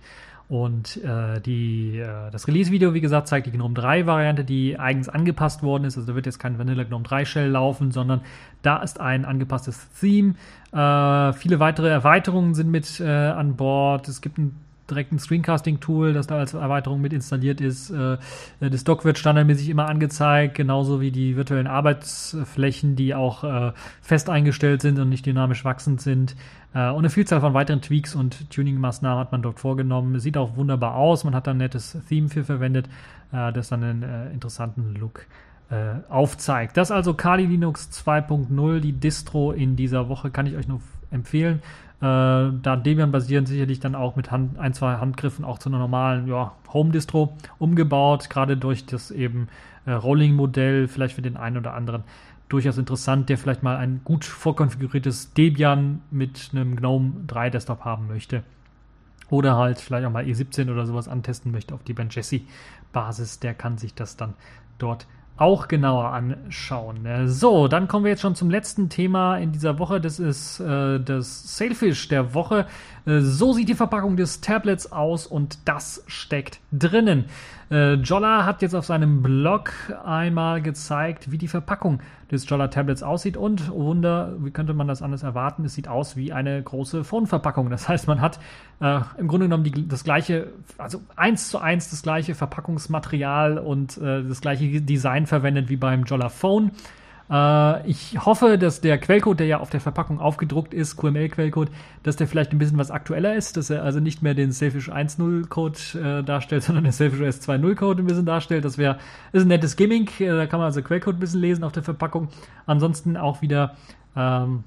Und äh, die, äh, das Release-Video, wie gesagt, zeigt die GNOME 3-Variante, die eigens angepasst worden ist. Also da wird jetzt kein Vanilla GNOME 3 Shell laufen, sondern da ist ein angepasstes Theme. Äh, viele weitere Erweiterungen sind mit äh, an Bord. Es gibt ein direkt ein Screencasting-Tool, das da als Erweiterung mit installiert ist. Äh, das Dock wird standardmäßig immer angezeigt, genauso wie die virtuellen Arbeitsflächen, die auch äh, fest eingestellt sind und nicht dynamisch wachsend sind. Äh, und eine Vielzahl von weiteren Tweaks und Tuning-Maßnahmen hat man dort vorgenommen. Sieht auch wunderbar aus. Man hat da ein nettes Theme für verwendet, das dann einen interessanten Look aufzeigt. Das also Kali Linux 2.0, die Distro in dieser Woche, kann ich euch nur empfehlen. Äh, da Debian basieren sicherlich dann auch mit Hand, ein, zwei Handgriffen auch zu einer normalen ja, Home-Distro umgebaut, gerade durch das eben äh, Rolling-Modell, vielleicht für den einen oder anderen durchaus interessant, der vielleicht mal ein gut vorkonfiguriertes Debian mit einem GNOME 3 Desktop haben möchte. Oder halt vielleicht auch mal E17 oder sowas antesten möchte auf Debian Jesse Basis, der kann sich das dann dort auch genauer anschauen. Äh, so, dann kommen wir jetzt schon zum letzten Thema in dieser Woche. Das ist äh, das Sailfish der Woche. Äh, so sieht die Verpackung des Tablets aus und das steckt drinnen. Äh, Jolla hat jetzt auf seinem Blog einmal gezeigt, wie die Verpackung des Jolla Tablets aussieht und oh Wunder, wie könnte man das anders erwarten? Es sieht aus wie eine große Phone-Verpackung. Das heißt, man hat äh, im Grunde genommen die, das gleiche, also eins zu eins das gleiche Verpackungsmaterial und äh, das gleiche Design verwendet wie beim Jolla Phone. Äh, ich hoffe, dass der Quellcode, der ja auf der Verpackung aufgedruckt ist, QML-Quellcode, dass der vielleicht ein bisschen was aktueller ist, dass er also nicht mehr den Selfish 1.0-Code äh, darstellt, sondern den Selfish OS 2.0-Code ein bisschen darstellt. Das wäre ist ein nettes Gimmick. Äh, da kann man also Quellcode ein bisschen lesen auf der Verpackung. Ansonsten auch wieder ähm,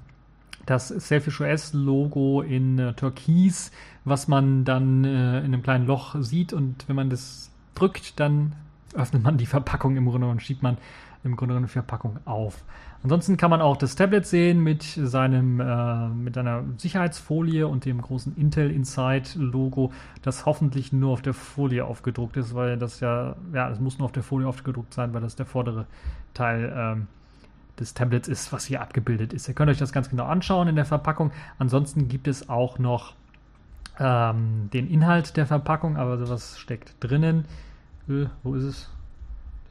das Selfish OS-Logo in äh, Türkis, was man dann in einem kleinen Loch sieht und wenn man das drückt, dann öffnet man die Verpackung im Grunde und schiebt man im Grunde genommen die Verpackung auf. Ansonsten kann man auch das Tablet sehen mit seinem äh, mit einer Sicherheitsfolie und dem großen Intel Inside Logo, das hoffentlich nur auf der Folie aufgedruckt ist, weil das ja ja, es muss nur auf der Folie aufgedruckt sein, weil das der vordere Teil ähm, des Tablets ist, was hier abgebildet ist. Ihr könnt euch das ganz genau anschauen in der Verpackung. Ansonsten gibt es auch noch ähm, den Inhalt der Verpackung, aber sowas steckt drinnen. Äh, wo ist es?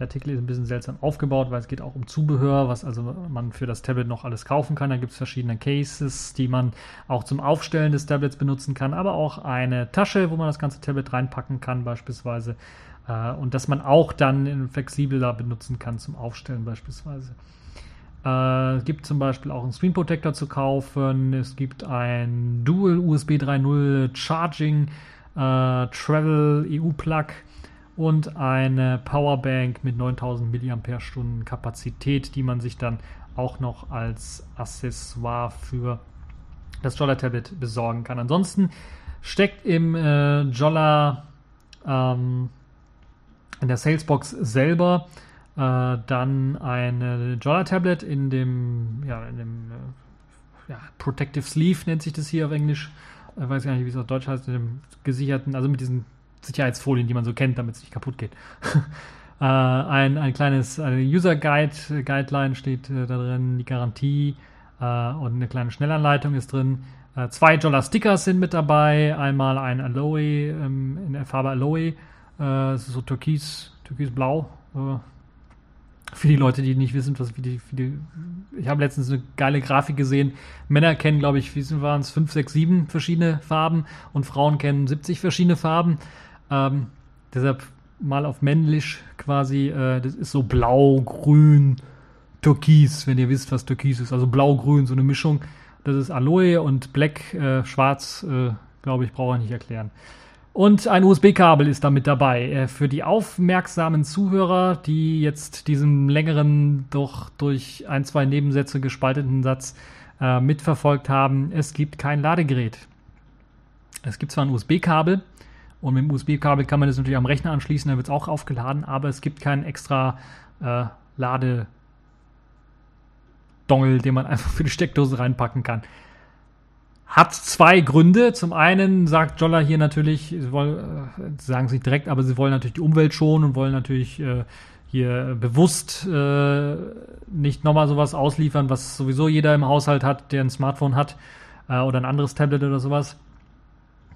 Der Artikel ist ein bisschen seltsam aufgebaut, weil es geht auch um Zubehör, was also man für das Tablet noch alles kaufen kann. Da gibt es verschiedene Cases, die man auch zum Aufstellen des Tablets benutzen kann, aber auch eine Tasche, wo man das ganze Tablet reinpacken kann beispielsweise. Äh, und dass man auch dann flexibler benutzen kann zum Aufstellen beispielsweise. Äh, es gibt zum Beispiel auch einen Screen Protector zu kaufen. Es gibt ein Dual USB 3.0 Charging äh, Travel EU Plug und eine Powerbank mit 9000 mAh Kapazität, die man sich dann auch noch als Accessoire für das Jolla Tablet besorgen kann. Ansonsten steckt im äh, Jolla ähm, in der Salesbox selber äh, dann eine Jolla Tablet in dem, ja, in dem äh, ja, Protective Sleeve nennt sich das hier auf Englisch. Ich weiß gar nicht, wie es auf Deutsch heißt, in dem gesicherten, also mit diesen Sicherheitsfolien, die man so kennt, damit es nicht kaputt geht. äh, ein, ein kleines eine User Guide, Guideline steht äh, da drin, die Garantie äh, und eine kleine Schnellanleitung ist drin. Äh, zwei Jolla Stickers sind mit dabei. Einmal ein Aloe ähm, in der Farbe Aloe, so türkis, türkisblau. Für die Leute, die nicht wissen, was wie die, wie die ich habe letztens eine geile Grafik gesehen. Männer kennen, glaube ich, wie waren es, 5, 6, 7 verschiedene Farben und Frauen kennen 70 verschiedene Farben. Ähm, deshalb mal auf männlich quasi, äh, das ist so blau, grün, türkis, wenn ihr wisst, was türkis ist. Also blau-grün, so eine Mischung. Das ist Aloe und Black, äh, schwarz, äh, glaube ich, brauche ich nicht erklären. Und ein USB-Kabel ist damit dabei. Äh, für die aufmerksamen Zuhörer, die jetzt diesen längeren, doch durch ein, zwei Nebensätze gespalteten Satz äh, mitverfolgt haben, es gibt kein Ladegerät. Es gibt zwar ein USB-Kabel und mit dem USB-Kabel kann man das natürlich am Rechner anschließen, dann wird es auch aufgeladen, aber es gibt keinen extra äh, Ladedongel, den man einfach für die Steckdose reinpacken kann. Hat zwei Gründe. Zum einen sagt Jolla hier natürlich, sie wollen, äh, sagen sie direkt, aber sie wollen natürlich die Umwelt schonen und wollen natürlich äh, hier bewusst äh, nicht nochmal sowas ausliefern, was sowieso jeder im Haushalt hat, der ein Smartphone hat äh, oder ein anderes Tablet oder sowas.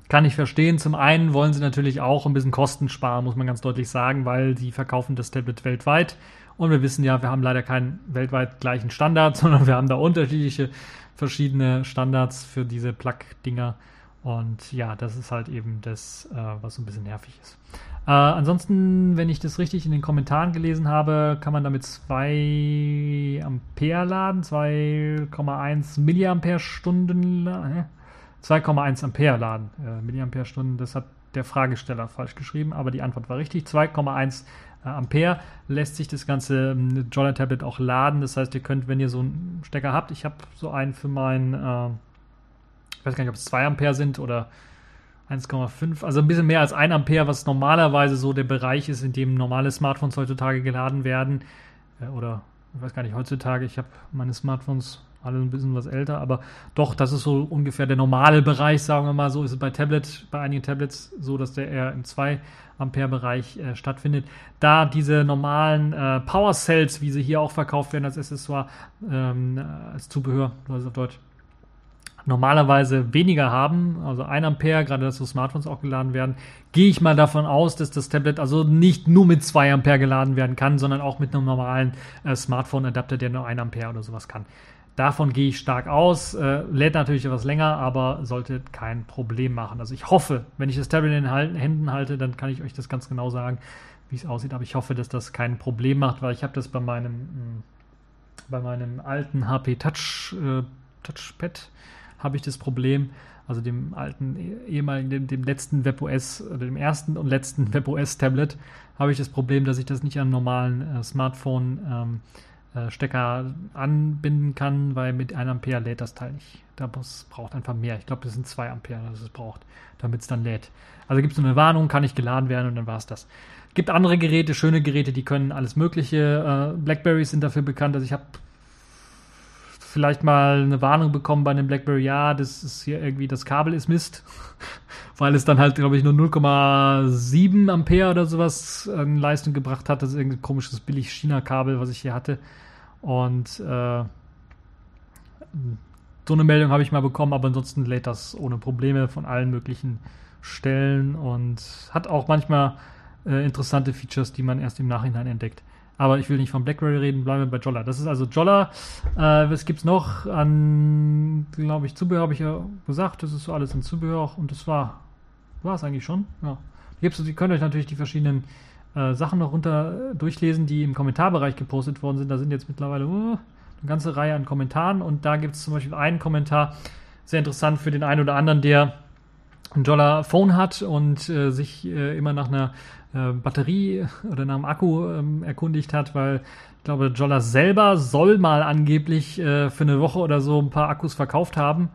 Kann ich verstehen. Zum einen wollen sie natürlich auch ein bisschen Kosten sparen, muss man ganz deutlich sagen, weil sie verkaufen das Tablet weltweit. Und wir wissen ja, wir haben leider keinen weltweit gleichen Standard, sondern wir haben da unterschiedliche verschiedene Standards für diese Plug-Dinger. Und ja, das ist halt eben das, äh, was so ein bisschen nervig ist. Äh, ansonsten, wenn ich das richtig in den Kommentaren gelesen habe, kann man damit 2 Ampere laden, 2,1 Milliampere Stunden, äh, 2,1 Ampere laden. Äh, Milliampere Stunden, das hat der Fragesteller falsch geschrieben, aber die Antwort war richtig. 2,1 äh, Ampere lässt sich das ganze ähm, Jolla Tablet auch laden. Das heißt, ihr könnt, wenn ihr so einen Stecker habt, ich habe so einen für mein, äh, ich weiß gar nicht, ob es 2 Ampere sind oder 1,5, also ein bisschen mehr als 1 Ampere, was normalerweise so der Bereich ist, in dem normale Smartphones heutzutage geladen werden. Äh, oder ich weiß gar nicht, heutzutage, ich habe meine Smartphones alle ein bisschen was älter, aber doch, das ist so ungefähr der normale Bereich, sagen wir mal so, ist es bei Tablet, bei einigen Tablets so, dass der eher im 2 Ampere Bereich äh, stattfindet. Da diese normalen äh, Power Cells, wie sie hier auch verkauft werden als Accessoire, ähm, als Zubehör, also auf Deutsch, normalerweise weniger haben, also 1 Ampere, gerade dass so Smartphones auch geladen werden, gehe ich mal davon aus, dass das Tablet also nicht nur mit 2 Ampere geladen werden kann, sondern auch mit einem normalen äh, Smartphone-Adapter, der nur 1 Ampere oder sowas kann. Davon gehe ich stark aus. Äh, lädt natürlich etwas länger, aber sollte kein Problem machen. Also ich hoffe, wenn ich das Tablet in den Händen halte, dann kann ich euch das ganz genau sagen, wie es aussieht. Aber ich hoffe, dass das kein Problem macht, weil ich habe das bei meinem bei meinem alten HP Touch, äh, Touchpad habe ich das Problem, also dem alten, ehemaligen, dem, dem letzten WebOS, oder dem ersten und letzten WebOS-Tablet, habe ich das Problem, dass ich das nicht an normalen äh, Smartphone ähm, äh, Stecker anbinden kann, weil mit 1 Ampere lädt das Teil nicht. Das braucht einfach mehr. Ich glaube, das sind 2 Ampere, das es braucht, damit es dann lädt. Also gibt es eine Warnung, kann nicht geladen werden und dann war es das. Gibt andere Geräte, schöne Geräte, die können alles Mögliche. Äh, Blackberries sind dafür bekannt. Also ich habe vielleicht mal eine Warnung bekommen bei einem BlackBerry, ja, das ist hier irgendwie, das Kabel ist Mist, weil es dann halt, glaube ich, nur 0,7 Ampere oder sowas an Leistung gebracht hat. Das ist irgendein komisches billig China-Kabel, was ich hier hatte. Und äh, so eine Meldung habe ich mal bekommen, aber ansonsten lädt das ohne Probleme von allen möglichen Stellen und hat auch manchmal äh, interessante Features, die man erst im Nachhinein entdeckt. Aber ich will nicht von BlackBerry reden, bleiben wir bei Jolla. Das ist also Jolla. Äh, was gibt es noch an, glaube ich, Zubehör, habe ich ja gesagt. Das ist so alles in Zubehör. Und das war war es eigentlich schon. Ja. Gibt's, ihr könnt euch natürlich die verschiedenen äh, Sachen noch runter äh, durchlesen, die im Kommentarbereich gepostet worden sind. Da sind jetzt mittlerweile uh, eine ganze Reihe an Kommentaren. Und da gibt es zum Beispiel einen Kommentar, sehr interessant für den einen oder anderen, der ein Jolla Phone hat und äh, sich äh, immer nach einer äh, Batterie oder nach einem Akku ähm, erkundigt hat, weil ich glaube, Jolla selber soll mal angeblich äh, für eine Woche oder so ein paar Akkus verkauft haben.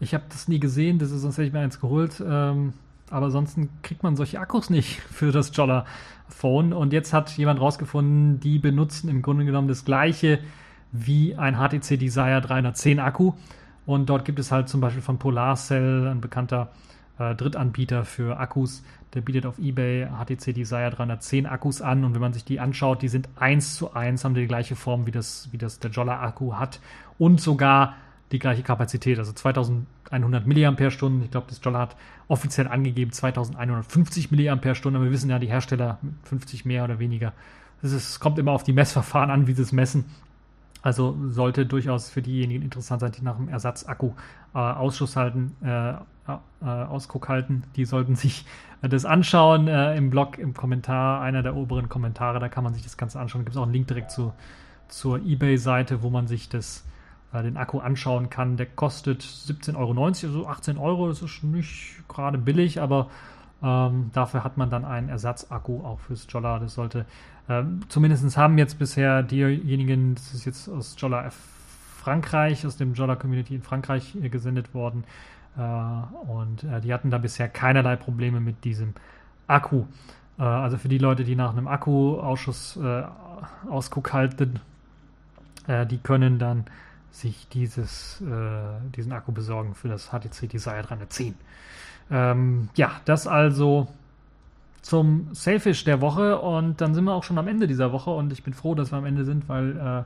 Ich habe das nie gesehen, das ist, sonst hätte ich mir eins geholt. Ähm, aber ansonsten kriegt man solche Akkus nicht für das Jolla Phone. Und jetzt hat jemand rausgefunden, die benutzen im Grunde genommen das gleiche wie ein HTC Desire 310 Akku. Und dort gibt es halt zum Beispiel von PolarCell, ein bekannter äh, Drittanbieter für Akkus, der bietet auf eBay HTC Desire 310 Akkus an und wenn man sich die anschaut, die sind eins zu eins, haben die, gleiche Form wie das, wie das der Jolla Akku hat und sogar die gleiche Kapazität, also 2100 mAh. Ich glaube, das Jolla hat offiziell angegeben 2150 mAh, aber wir wissen ja, die Hersteller 50 mehr oder weniger. Es kommt immer auf die Messverfahren an, wie sie es messen. Also sollte durchaus für diejenigen interessant sein, die nach dem Ersatzakku äh, Ausschuss halten, äh, äh, Ausguck halten. Die sollten sich das anschauen äh, im Blog, im Kommentar, einer der oberen Kommentare. Da kann man sich das Ganze anschauen. Da gibt es auch einen Link direkt zu, zur eBay-Seite, wo man sich das, äh, den Akku anschauen kann. Der kostet 17,90 Euro, also 18 Euro. Das ist nicht gerade billig, aber ähm, dafür hat man dann einen Ersatzakku auch fürs Jolla. Das sollte ähm, zumindest haben jetzt bisher diejenigen, das ist jetzt aus Jolla Frankreich, aus dem Jolla Community in Frankreich äh, gesendet worden. Äh, und äh, die hatten da bisher keinerlei Probleme mit diesem Akku. Äh, also für die Leute, die nach einem Akku-Ausschuss äh, Ausguck halten, äh, die können dann sich dieses, diesen Akku besorgen für das HTC Desire 310. Ähm, ja, das also zum Selfish der Woche und dann sind wir auch schon am Ende dieser Woche und ich bin froh, dass wir am Ende sind, weil äh,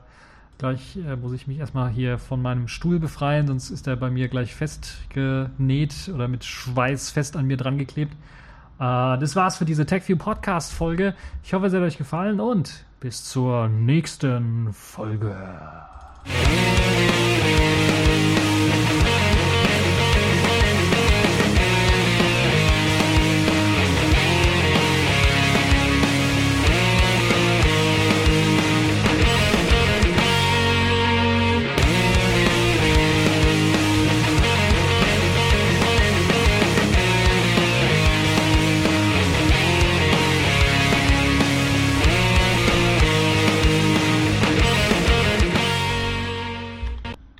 gleich äh, muss ich mich erstmal hier von meinem Stuhl befreien, sonst ist er bei mir gleich festgenäht oder mit Schweiß fest an mir dran geklebt. Äh, das war's für diese TechView Podcast Folge. Ich hoffe, es hat euch gefallen und bis zur nächsten Folge.